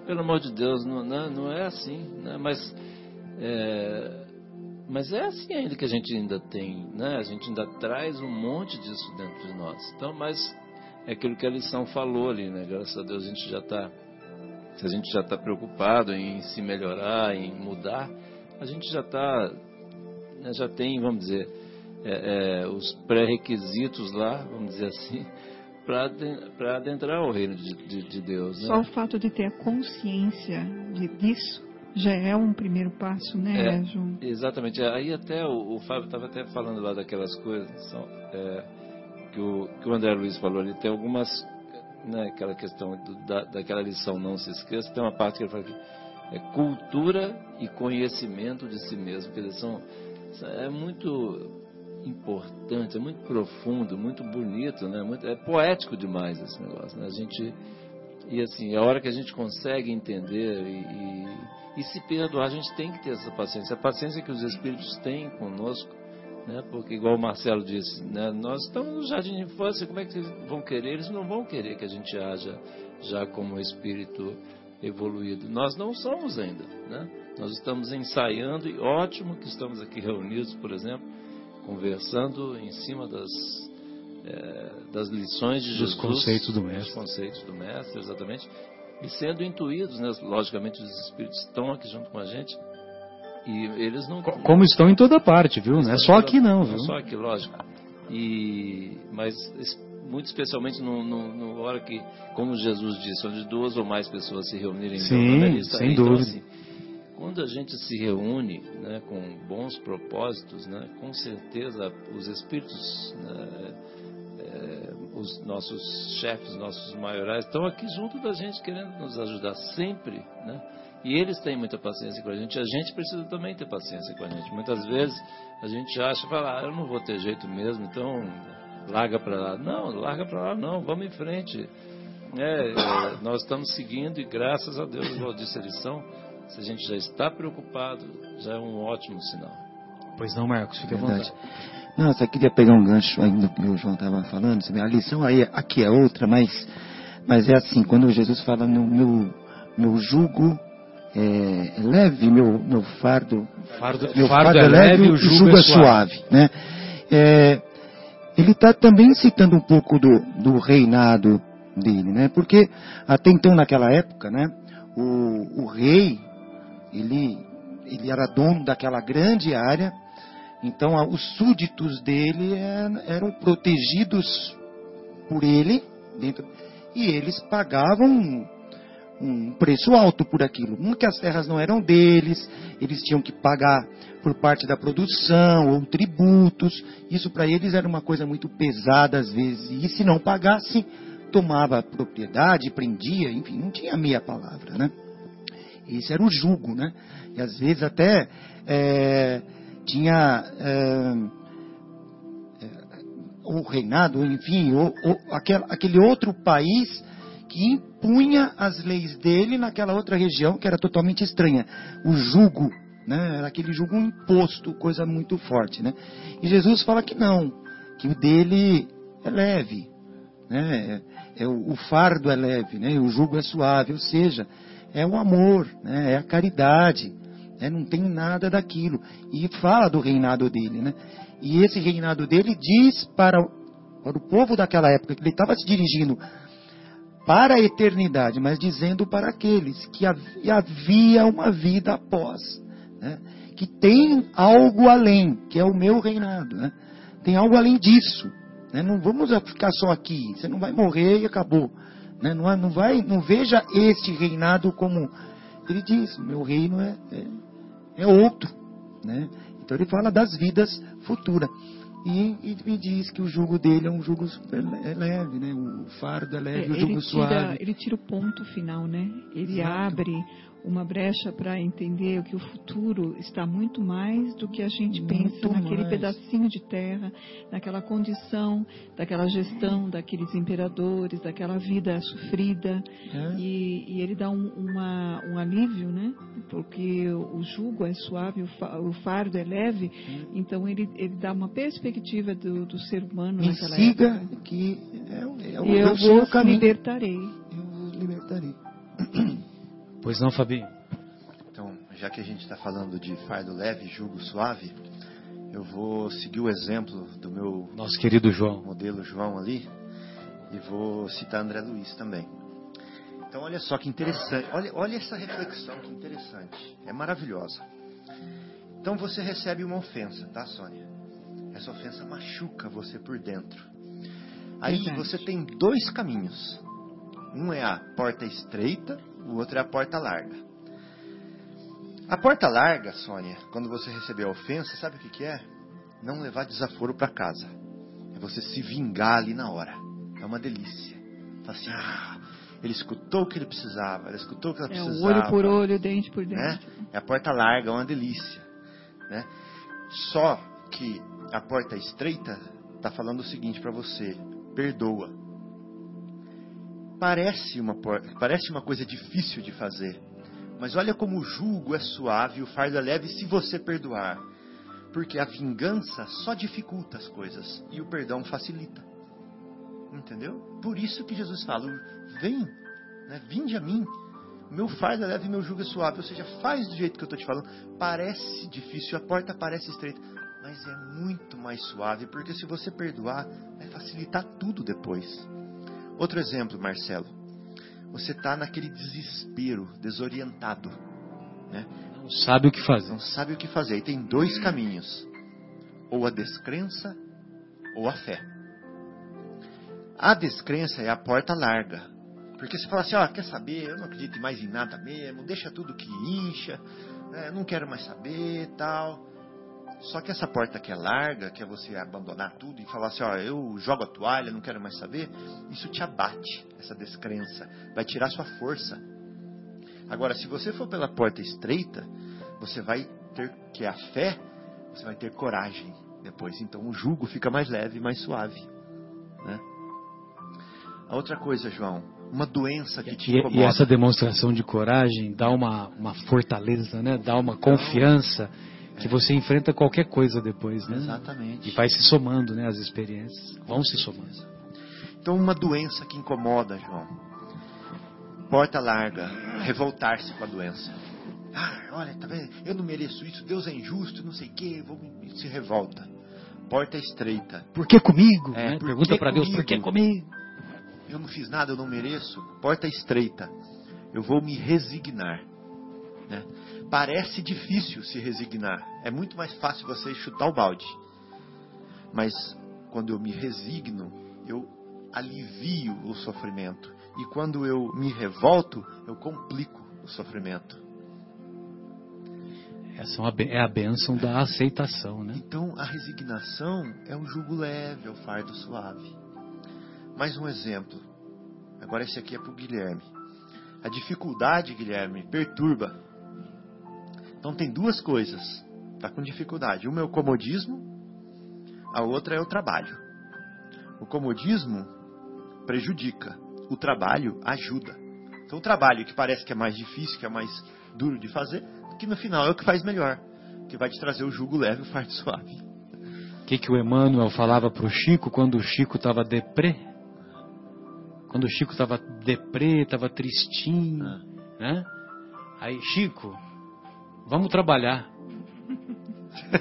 pelo amor de Deus, não, não, não é assim, né? Mas é, mas é assim ainda que a gente ainda tem, né? A gente ainda traz um monte disso dentro de nós. Então, mas é aquilo que a lição falou ali, né? Graças a Deus a gente já está, se a gente já está preocupado em se melhorar, em mudar, a gente já está, né, já tem, vamos dizer, é, é, os pré-requisitos lá, vamos dizer assim, <laughs> para adentrar o reino de, de, de Deus. Né? Só o fato de ter a consciência de, disso já é um primeiro passo, né, É. João? Exatamente. Aí até o, o Fábio estava até falando lá daquelas coisas são, é, que, o, que o André Luiz falou ali. Tem algumas, né, aquela questão do- da, daquela lição não se esqueça. Tem uma parte que ele fala que é cultura e conhecimento de si mesmo. Dizer, são, é muito importante, é muito profundo, muito bonito, né? Muito, é poético demais esse negócio. Né? A gente e assim, a hora que a gente consegue entender e, e, e se perdoar, a gente tem que ter essa paciência. A paciência que os Espíritos têm conosco, né? porque, igual o Marcelo disse, né? nós estamos no jardim de infância, como é que eles vão querer? Eles não vão querer que a gente haja já como espírito evoluído. Nós não somos ainda. Né? Nós estamos ensaiando e ótimo que estamos aqui reunidos, por exemplo, conversando em cima das, eh, das lições de Dos Jesus, conceitos do dos Mestre. conceitos do mestre, exatamente, e sendo intuídos, né? logicamente os espíritos estão aqui junto com a gente e eles não Co- Como estão em toda parte, viu? Não é só aqui não, viu? Não só aqui, lógico. E mas muito especialmente no, no, no hora que, como Jesus disse, onde duas ou mais pessoas se reunirem, em Sim, está sem. Então, dúvida. assim, quando a gente se reúne né, com bons propósitos, né, com certeza os espíritos, né, é, os nossos chefes, nossos maiorais, estão aqui junto da gente querendo nos ajudar sempre, né? E eles têm muita paciência com a gente. A gente precisa também ter paciência com a gente. Muitas vezes a gente acha, fala, ah, eu não vou ter jeito mesmo, então larga para lá. Não, larga para lá não, vamos em frente. É, é, nós estamos seguindo e graças a Deus, igual disse a lição, se a gente já está preocupado, já é um ótimo sinal. Pois não, Marcos, fica à Verdade. vontade. Não, eu só queria pegar um gancho ainda que o João estava falando. sabe? A lição aí, aqui é outra, mas, mas é assim, quando Jesus fala no meu, meu jugo é, é leve, meu, meu fardo, Fardo, meu fardo é leve, o jugo é suave. né? É, ele está também citando um pouco do, do reinado dele, né? Porque até então naquela época, né? O, o rei, ele, ele era dono daquela grande área, então a- os súditos dele eram, eram protegidos por ele, dentro, e eles pagavam um, preço alto por aquilo. Um que as terras não eram deles, eles tinham que pagar por parte da produção ou tributos. Isso para eles era uma coisa muito pesada às vezes. E se não pagassem, tomava propriedade, prendia, enfim, não tinha meia palavra, né? Esse era o jugo, né? E às vezes até é, tinha é, é, o reinado, enfim, o, o, aquele, aquele outro país que impunha as leis dele naquela outra região que era totalmente estranha. O jugo, né? Era aquele jugo imposto, coisa muito forte, né? E Jesus fala que não, que o dele é leve, né? É, é o, o, fardo é leve, né? O jugo é suave, ou seja, é o amor, né? É a caridade, né? Não tem nada daquilo. E fala do reinado dele, né? E esse reinado dele diz para, para o povo daquela época que ele estava se dirigindo para a eternidade, mas dizendo para aqueles que havia uma vida após, né? que tem algo além, que é o meu reinado, né? tem algo além disso. Né? Não vamos ficar só aqui, você não vai morrer e acabou. Né? Não, não, vai, não veja este reinado como ele diz, meu reino é, é, é outro. Né? Então ele fala das vidas futuras. E, e, me diz que o jugo dele é um jugo super é leve, né? O fardo é leve, é, o jugo tira, suave. Ele tira o ponto final, né? Ele Exato. abre uma brecha para entender que o futuro está muito mais do que a gente muito pensa naquele mais. pedacinho de terra, naquela condição, daquela gestão daqueles imperadores, daquela vida sofrida. É. E, e, ele dá um, uma, um alívio, né? Porque o jugo é suave, o fardo é leve, é. então ele, ele dá uma perspectiva do, do ser humano Me naquela siga época. que é, é o, e eu vos libertarei. Eu vos libertarei. Pois não, Fabinho? Então, já que a gente está falando de fardo leve, jugo suave, eu vou seguir o exemplo do meu nosso querido João, modelo João ali, e vou citar André Luiz também. Então, olha só que interessante, olha, olha essa reflexão que interessante, é maravilhosa. Então, você recebe uma ofensa, tá, Sônia? Essa ofensa machuca você por dentro. Aí Verdade. você tem dois caminhos. Um é a porta estreita o outro é a porta larga. A porta larga, Sônia, quando você recebeu a ofensa, sabe o que, que é? Não levar desaforo para casa. É você se vingar ali na hora. É uma delícia. Fala assim, ah, ele escutou o que ele precisava, ele escutou o que ela é, precisava. Olho por olho, dente por dente. Né? É a porta larga, é uma delícia. Né? Só que a porta estreita está falando o seguinte para você: perdoa parece uma, parece uma coisa difícil de fazer. Mas olha como o julgo é suave e o fardo é leve se você perdoar. Porque a vingança só dificulta as coisas e o perdão facilita. Entendeu? Por isso que Jesus fala: vem, né, vinde a mim. Meu fardo é leve e meu jugo é suave. Ou seja, faz do jeito que eu estou te falando. Parece difícil, a porta parece estreita, mas é muito mais suave. Porque se você perdoar, vai facilitar tudo depois. Outro exemplo, Marcelo. Você está naquele desespero, desorientado. Né? Não sabe o que fazer. Não sabe o que fazer. E tem dois caminhos: ou a descrença ou a fé. A descrença é a porta larga. Porque você fala assim: ó, quer saber? Eu não acredito mais em nada mesmo, deixa tudo que incha, né? não quero mais saber tal. Só que essa porta que é larga, que é você abandonar tudo e falar assim, ó, eu jogo a toalha, não quero mais saber, isso te abate, essa descrença, vai tirar sua força. Agora, se você for pela porta estreita, você vai ter, que a fé, você vai ter coragem depois. Então o jugo fica mais leve, mais suave. Né? A outra coisa, João, uma doença que te incomoda. E essa demonstração de coragem dá uma, uma fortaleza, né? dá uma confiança que você enfrenta qualquer coisa depois, né? Exatamente. E vai se somando, né? As experiências vão se somando. Então, uma doença que incomoda, João. Porta larga, revoltar-se com a doença. Ah, olha, tá vendo? Eu não mereço isso, Deus é injusto, não sei o quê, vou se revolta. Porta estreita. Por que comigo? É, né? Pergunta para Deus, por que comigo? Eu não fiz nada, eu não mereço. Porta estreita. Eu vou me resignar. Né? Parece difícil se resignar. É muito mais fácil você chutar o balde. Mas quando eu me resigno, eu alivio o sofrimento. E quando eu me revolto, eu complico o sofrimento. Essa é a bênção da aceitação, né? Então a resignação é um jugo leve, é o fardo suave. Mais um exemplo. Agora esse aqui é para o Guilherme. A dificuldade, Guilherme, perturba. Então tem duas coisas. Está com dificuldade. Uma é o comodismo, a outra é o trabalho. O comodismo prejudica, o trabalho ajuda. Então o trabalho que parece que é mais difícil, que é mais duro de fazer, que no final é o que faz melhor, que vai te trazer o jugo leve e o fardo <laughs> suave. O que, que o Emmanuel falava para o Chico quando o Chico estava deprê? Quando o Chico estava deprê, estava tristinho, Ah. né? Aí, Chico, vamos trabalhar.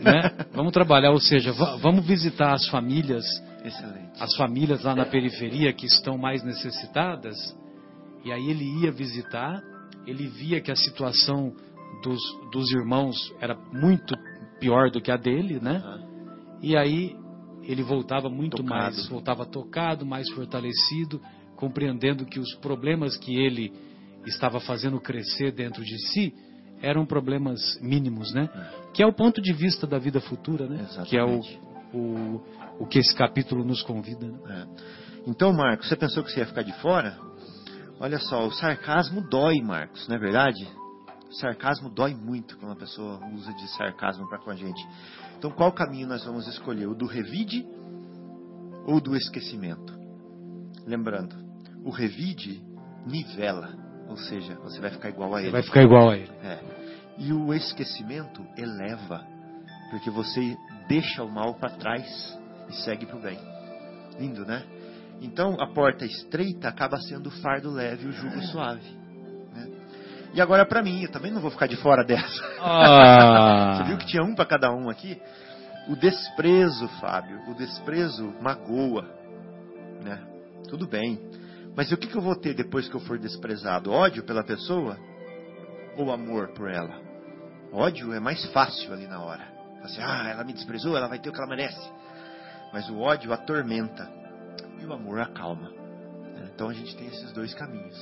né? Vamos trabalhar, ou seja, va- vamos visitar as famílias, Excelente. as famílias lá na periferia que estão mais necessitadas. E aí ele ia visitar, ele via que a situação dos, dos irmãos era muito pior do que a dele, né? Ah, E aí ele voltava muito Tocado. mais, voltava tocado, mais fortalecido, compreendendo que os problemas que ele estava fazendo crescer dentro de si eram problemas mínimos, né? Que é o ponto de vista da vida futura, né? Que é o, Exatamente. o, o que esse capítulo nos convida. Né? É. Então, Marcos, você pensou que você ia ficar de fora? Olha só, o sarcasmo dói, Marcos, não é verdade? O sarcasmo dói muito quando a pessoa usa de sarcasmo para com a gente. Então, qual caminho nós vamos escolher? O do revide ou do esquecimento? Lembrando, o revide nivela, ou seja, você vai ficar igual a ele. vai ficar igual a ele. É. E o esquecimento eleva, porque você deixa o mal para trás e segue para o bem. Lindo, né? Então a porta estreita acaba sendo o fardo leve e o jugo suave. né? E agora para mim, eu também não vou ficar de fora dessa. Ah, <laughs> Você viu que tinha um para cada um aqui? O desprezo, Fábio, o desprezo magoa, né? Tudo bem. Mas o que, eu vou ter depois que eu for desprezado? Ódio pela pessoa ou amor por ela? Ódio é mais fácil ali na hora. Assim, ah, ela me desprezou, ela vai ter o que ela merece. Mas o ódio atormenta e o amor acalma. Então a gente tem esses dois caminhos.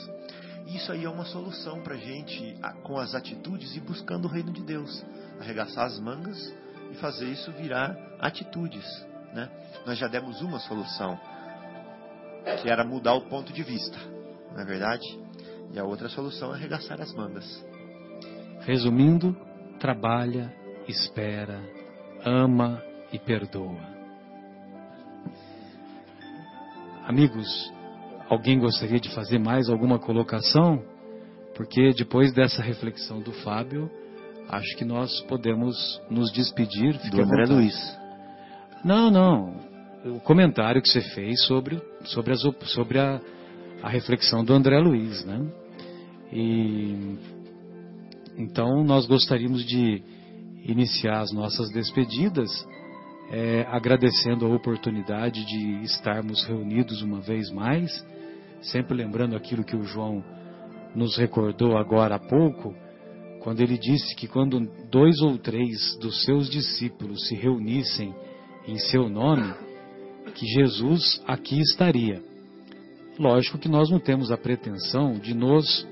Isso aí é uma solução para a gente, com as atitudes e buscando o reino de Deus. Arregaçar as mangas e fazer isso virar atitudes. Né? Nós já demos uma solução, que era mudar o ponto de vista, não é verdade? E a outra solução é arregaçar as mangas. resumindo, trabalha, espera, ama e perdoa. Amigos, alguém gostaria de fazer mais alguma colocação? Porque depois dessa reflexão do Fábio, acho que nós podemos nos despedir. Fique Do André vontade. Luiz. Não, não. O comentário que você fez sobre, sobre, as, sobre a, a reflexão do André Luiz, né? E então nós gostaríamos de iniciar as nossas despedidas eh, agradecendo a oportunidade de estarmos reunidos uma vez mais, sempre lembrando aquilo que o João nos recordou agora há pouco, quando ele disse que quando dois ou três dos seus discípulos se reunissem em seu nome, que Jesus aqui estaria. Lógico que nós não temos a pretensão de nos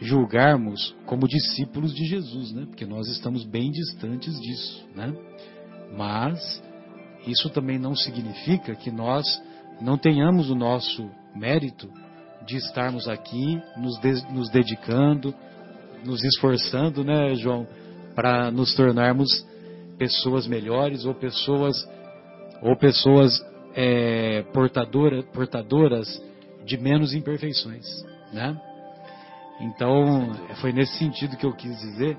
julgarmos como discípulos de Jesus, né? Porque nós estamos bem distantes disso, né? Mas isso também não significa que nós não tenhamos o nosso mérito de estarmos aqui nos, de- nos dedicando, nos esforçando, né, João, para nos tornarmos pessoas melhores ou pessoas ou pessoas é, portadora, portadoras de menos imperfeições, né? Então foi nesse sentido que eu quis dizer,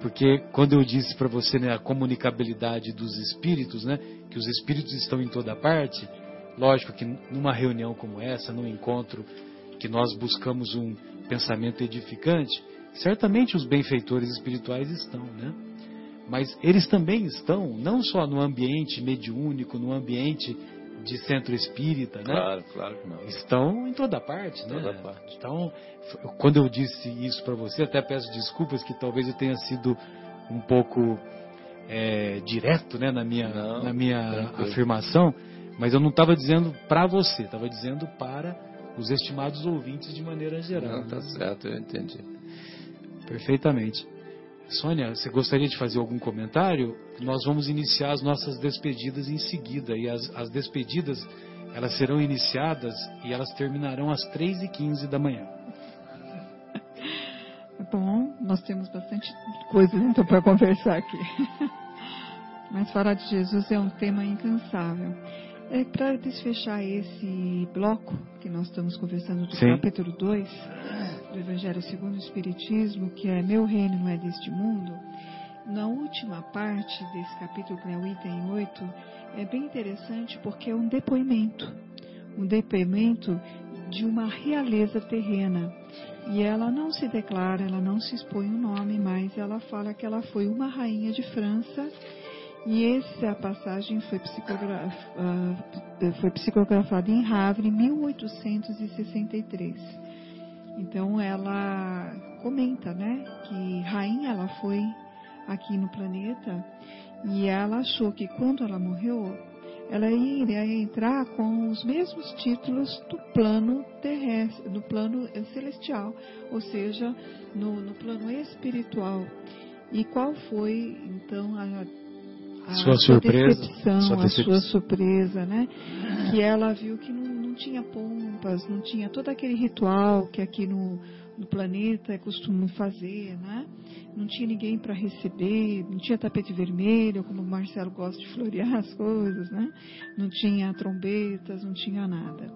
porque quando eu disse para você né, a comunicabilidade dos espíritos, né, que os espíritos estão em toda parte, lógico que numa reunião como essa, num encontro que nós buscamos um pensamento edificante, certamente os benfeitores espirituais estão, né? Mas eles também estão, não só no ambiente mediúnico, no ambiente de centro espírita, né? Claro, claro que não. Estão em toda parte, né? Toda parte. Então, quando eu disse isso para você, até peço desculpas que talvez eu tenha sido um pouco é, direto, né, na minha, Não, na minha tranquilo. afirmação, mas eu não estava dizendo para você, estava dizendo para os estimados ouvintes de maneira geral. Não, tá né? certo, eu entendi. Perfeitamente. Sônia, você gostaria de fazer algum comentário? Nós vamos iniciar as nossas despedidas em seguida. E as, as despedidas, Elas serão iniciadas e elas terminarão às 3h15 da manhã. <laughs> Bom, nós temos bastante coisas então para conversar aqui. <laughs> Mas falar de Jesus é um tema incansável. É para desfechar esse bloco que nós estamos conversando do Sim. capítulo 2 do Evangelho segundo o Espiritismo, que é Meu reino não é deste mundo, na última parte desse capítulo, que é o item 8, é bem interessante porque é um depoimento. Um depoimento de uma realeza terrena. E ela não se declara, ela não se expõe o nome, mas ela fala que ela foi uma rainha de França e essa passagem foi, psicogra uh, foi psicografada em Havre em 1863. Então ela comenta, né, que rainha ela foi aqui no planeta e ela achou que quando ela morreu, ela iria entrar com os mesmos títulos do plano terrestre, do plano celestial, ou seja, no, no plano espiritual. E qual foi então a a Sua surpresa, decepção, sua a decepção. sua surpresa, né? Que ela viu que não, não tinha pompas, não tinha todo aquele ritual que aqui no, no planeta é costume fazer, né? Não tinha ninguém para receber, não tinha tapete vermelho, como o Marcelo gosta de florear as coisas, né? Não tinha trombetas, não tinha nada.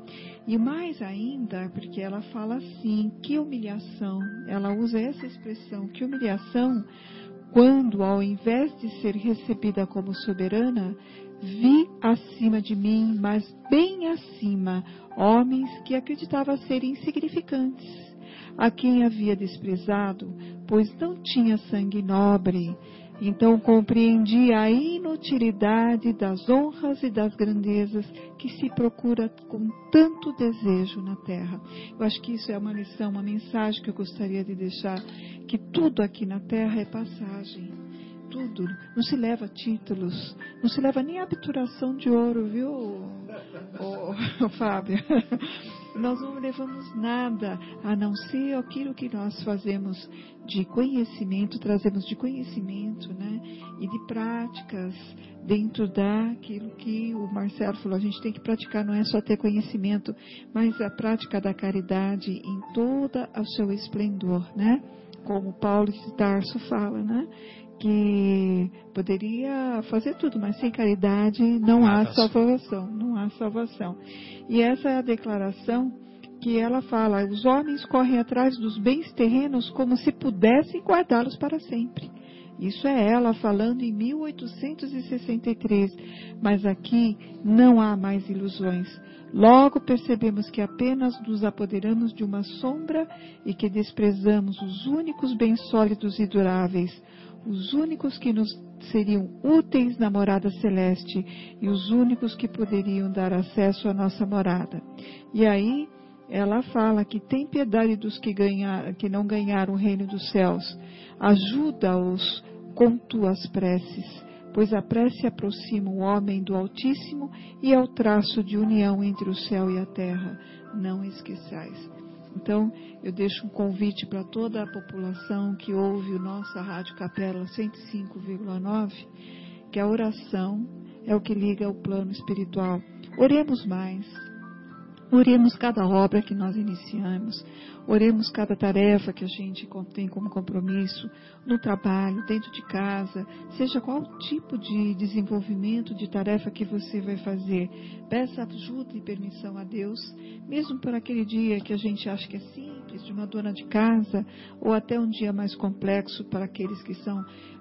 E mais ainda, porque ela fala assim, que humilhação, ela usa essa expressão, que humilhação, quando, ao invés de ser recebida como soberana, vi acima de mim, mas bem acima, homens que acreditava serem insignificantes, a quem havia desprezado, pois não tinha sangue nobre. Então compreendi a inutilidade das honras e das grandezas que se procura com tanto desejo na terra. Eu acho que isso é uma lição, uma mensagem que eu gostaria de deixar, que tudo aqui na terra é passagem. Tudo. Não se leva títulos, não se leva nem a de ouro, viu, <laughs> ô, Fábio? Nós não levamos nada a não ser aquilo que nós fazemos de conhecimento, trazemos de conhecimento, né? E de práticas dentro daquilo que o Marcelo falou, a gente tem que praticar, não é só ter conhecimento, mas a prática da caridade em toda o seu esplendor, né? Como Paulo de Tarso fala, né? Que poderia fazer tudo, mas sem caridade não há salvação, não há salvação. E essa é a declaração que ela fala: os homens correm atrás dos bens terrenos como se pudessem guardá-los para sempre. Isso é ela falando em 1863. Mas aqui não há mais ilusões. Logo percebemos que apenas nos apoderamos de uma sombra e que desprezamos os únicos bens sólidos e duráveis, os únicos que nos seriam úteis na morada celeste e os únicos que poderiam dar acesso à nossa morada. E aí ela fala que tem piedade dos que, ganhar, que não ganharam o reino dos céus, ajuda-os com tuas preces, pois a prece aproxima o homem do Altíssimo e é o traço de união entre o céu e a terra. Não esqueçais. Então, eu deixo um convite para toda a população que ouve o nossa Rádio Capela 105,9, que a oração é o que liga o plano espiritual. Oremos mais. Oremos cada obra que nós iniciamos. Oremos cada tarefa que a gente tem como compromisso no trabalho, dentro de casa, seja qual tipo de desenvolvimento de tarefa que você vai fazer. Peça ajuda e permissão a Deus, mesmo por aquele dia que a gente acha que é simples, de uma dona de casa, ou até um dia mais complexo para aqueles que são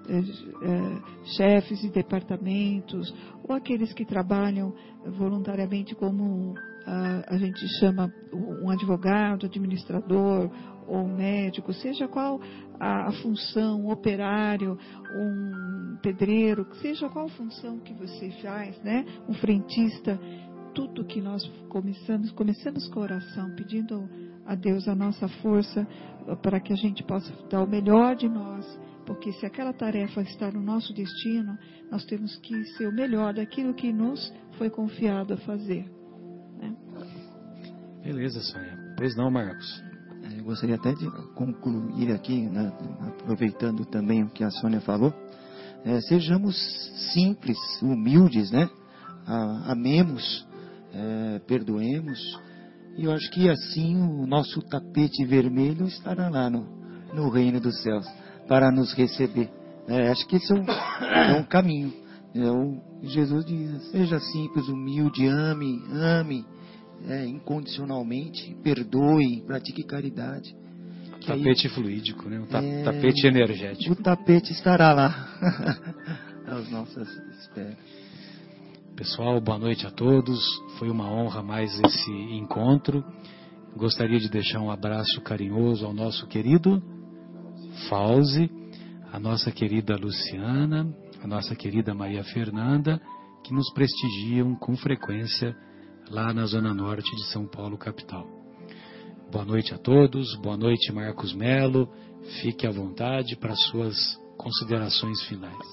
eh, eh, chefes de departamentos, ou aqueles que trabalham voluntariamente como ah, a gente chama um advogado, administrador ou médico, seja qual a, função, um operário, um pedreiro, seja qual função que você faz, né? Um frentista, tudo que nós começamos, começamos com oração, pedindo a Deus a nossa força para que a gente possa dar o melhor de nós, porque se aquela tarefa está no nosso destino, nós temos que ser o melhor daquilo que nos foi confiado a fazer. Beleza, Sônia. Pois não, Marcos. Eu gostaria até de concluir aqui, né, aproveitando também o que a Sônia falou. É, sejamos simples, humildes, né? Amemos é, perdoemos. E eu acho que assim o nosso tapete vermelho estará lá no, no reino dos céus para nos receber. É, acho que esse é um, é um caminho. É o, Jesus diz: seja simples, humilde, ame, ame é, incondicionalmente, perdoe, pratique caridade. tapete aí, fluídico, né? Um ta é, tapete energético. O tapete estará lá. <laughs> As nossas esperas. Pessoal, boa noite a todos. Foi uma honra mais esse encontro. Gostaria de deixar um abraço carinhoso ao nosso querido Fauzi, a nossa querida Luciana, a nossa querida Maria Fernanda, que nos prestigiam com frequência lá na Zona Norte de São Paulo, capital. Boa noite a todos, boa noite Marcos Melo, fique à vontade para suas considerações finais.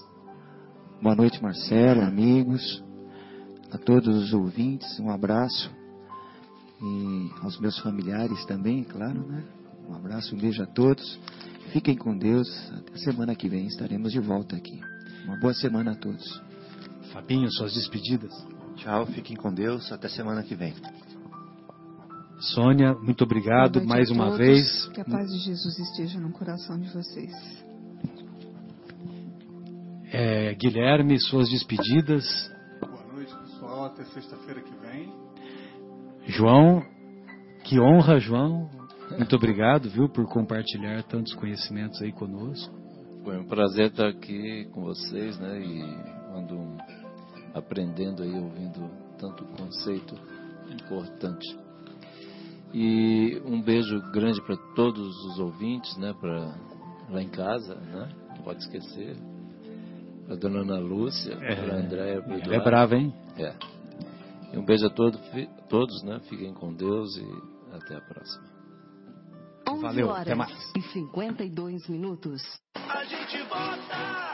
Boa noite Marcelo, amigos, a todos os ouvintes, um abraço e aos meus familiares também, claro, né? Um abraço, um beijo a todos. Fiquem com Deus. Até semana que vem estaremos de volta aqui. Uma boa semana a todos. Fabinho, suas despedidas. Tchau, fiquem com Deus. Até semana que vem. Sônia, muito obrigado mais uma todos. vez. Que a paz de Jesus esteja no coração de vocês. É, Guilherme, suas despedidas. Pessoal. Até sexta-feira que vem. João, que honra, João. Muito obrigado, viu, por compartilhar tantos conhecimentos aí conosco. Foi um prazer estar aqui com vocês, né? E ando aprendendo aí, ouvindo tanto conceito importante. E um beijo grande para todos os ouvintes, né? Para lá em casa, né? Não pode esquecer. Para dona Ana Lúcia, é, para a Andréia, Ela é brava, hein? É. E um beijo a todos, todos, né? Fiquem com Deus e até a próxima. Valeu, até mais. E 52 minutos. A gente volta!